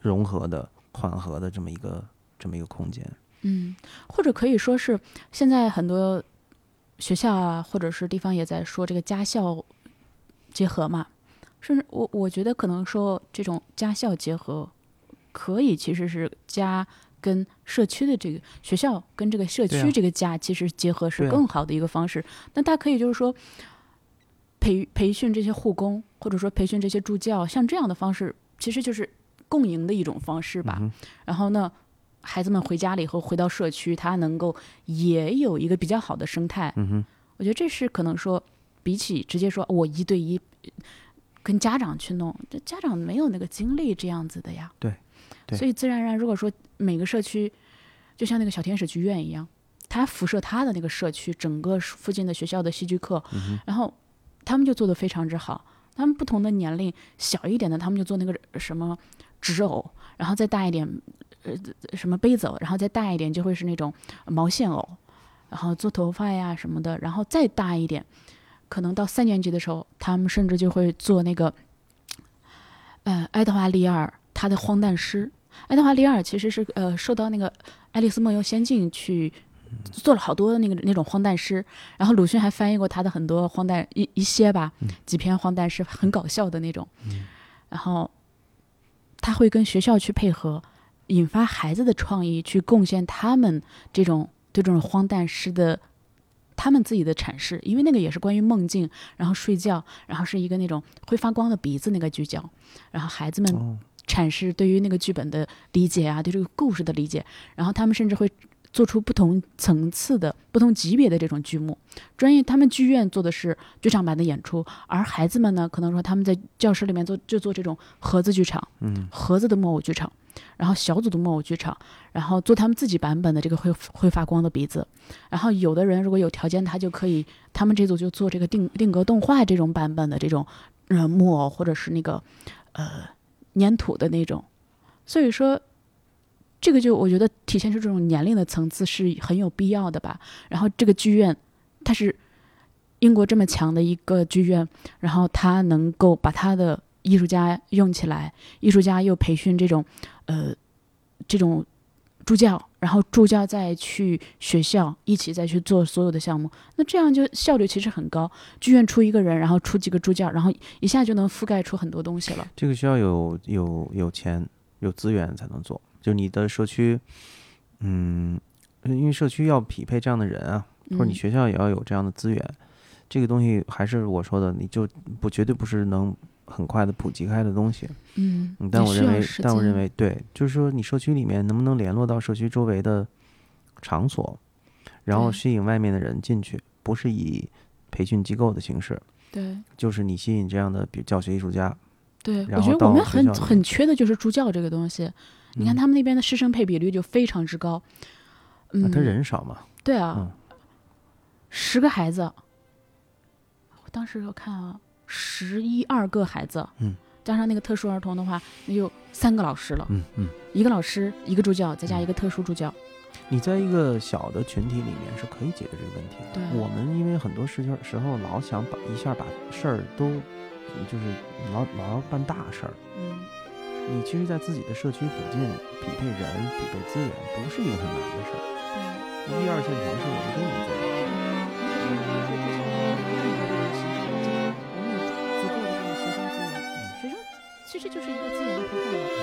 融合的、缓和的这么一个这么一个空间？嗯，或者可以说是现在很多学校啊，或者是地方也在说这个家校结合嘛，甚至我我觉得可能说这种家校结合，可以其实是家跟社区的这个学校跟这个社区这个家其实结合是更好的一个方式。那它可以就是说培培训这些护工，或者说培训这些助教，像这样的方式，其实就是共赢的一种方式吧。然后呢，孩子们回家了以后，回到社区，他能够也有一个比较好的生态。嗯哼，我觉得这是可能说，比起直接说我一对一跟家长去弄，这家长没有那个精力这样子的呀。对对所以自然而然，如果说每个社区就像那个小天使剧院一样，它辐射它的那个社区，整个附近的学校的戏剧课，嗯然后他们就做得非常之好。他们不同的年龄，小一点的他们就做那个什么纸偶，然后再大一点，呃，什么杯子偶，然后再大一点就会是那种毛线偶，然后做头发呀什么的，然后再大一点，可能到三年级的时候，他们甚至就会做那个，呃，爱德华利尔他的荒诞诗。爱德华利尔其实是呃受到那个《爱丽丝梦游仙境》去做了好多那个那种荒诞诗，然后鲁迅还翻译过他的很多荒诞一一些吧，几篇荒诞诗，很搞笑的那种。然后他会跟学校去配合，引发孩子的创意，去贡献他们这种对这种荒诞诗的他们自己的阐释，因为那个也是关于梦境，然后睡觉，然后是一个那种会发光的鼻子那个聚焦，然后孩子们哦，阐释对于那个剧本的理解啊，对这个故事的理解，然后他们甚至会做出不同层次的、不同级别的这种剧目。专业他们剧院做的是剧场版的演出，而孩子们呢，可能说他们在教室里面做就做这种盒子剧场，嗯，盒子的木偶剧场，然后小组的木偶剧场，然后做他们自己版本的这个会会发光的鼻子。然后有的人如果有条件，他就可以，他们这组就做这个定定格动画这种版本的这种呃木偶，或者是那个呃粘土的那种。所以说，这个就我觉得体现出这种年龄的层次是很有必要的吧。然后这个剧院，它是英国这么强的一个剧院，然后它能够把它的艺术家用起来，艺术家又培训这种呃这种助教，然后助教再去学校一起再去做所有的项目，那这样就效率其实很高。剧院出一个人，然后出几个助教，然后一下就能覆盖出很多东西了。这个需要有有有钱有资源才能做，就你的社区，嗯，因为社区要匹配这样的人啊，或者你嗯学校也要有这样的资源，这个东西还是我说的，你就不绝对不是能很快的普及开的东西。嗯嗯，但我认为但我认为对，就是说你社区里面能不能联络到社区周围的场所，然后吸引外面的人进去，不是以培训机构的形式，对。就是你吸引这样的比如教学艺术家。对，我觉得我们很很缺的就是助教这个东西。你看嗯。他们那边的师生配比率就非常之高。嗯，啊他人少嘛，对啊，嗯。十个孩子，我当时我看啊，十一二个孩子，嗯，加上那个特殊儿童的话，那就三个老师了，嗯嗯。一个老师，一个助教，再加一个特殊助教。你在一个小的群体里面是可以解决这个问题的。对我们因为很多事情时候老想把一下把事儿都，就是老老要办大事儿。嗯，你其实，在自己的社区附近匹配人、匹配资源，不是一个很难的事儿。对。一二线城市我们都有其实就是一个资源的陪伴嘛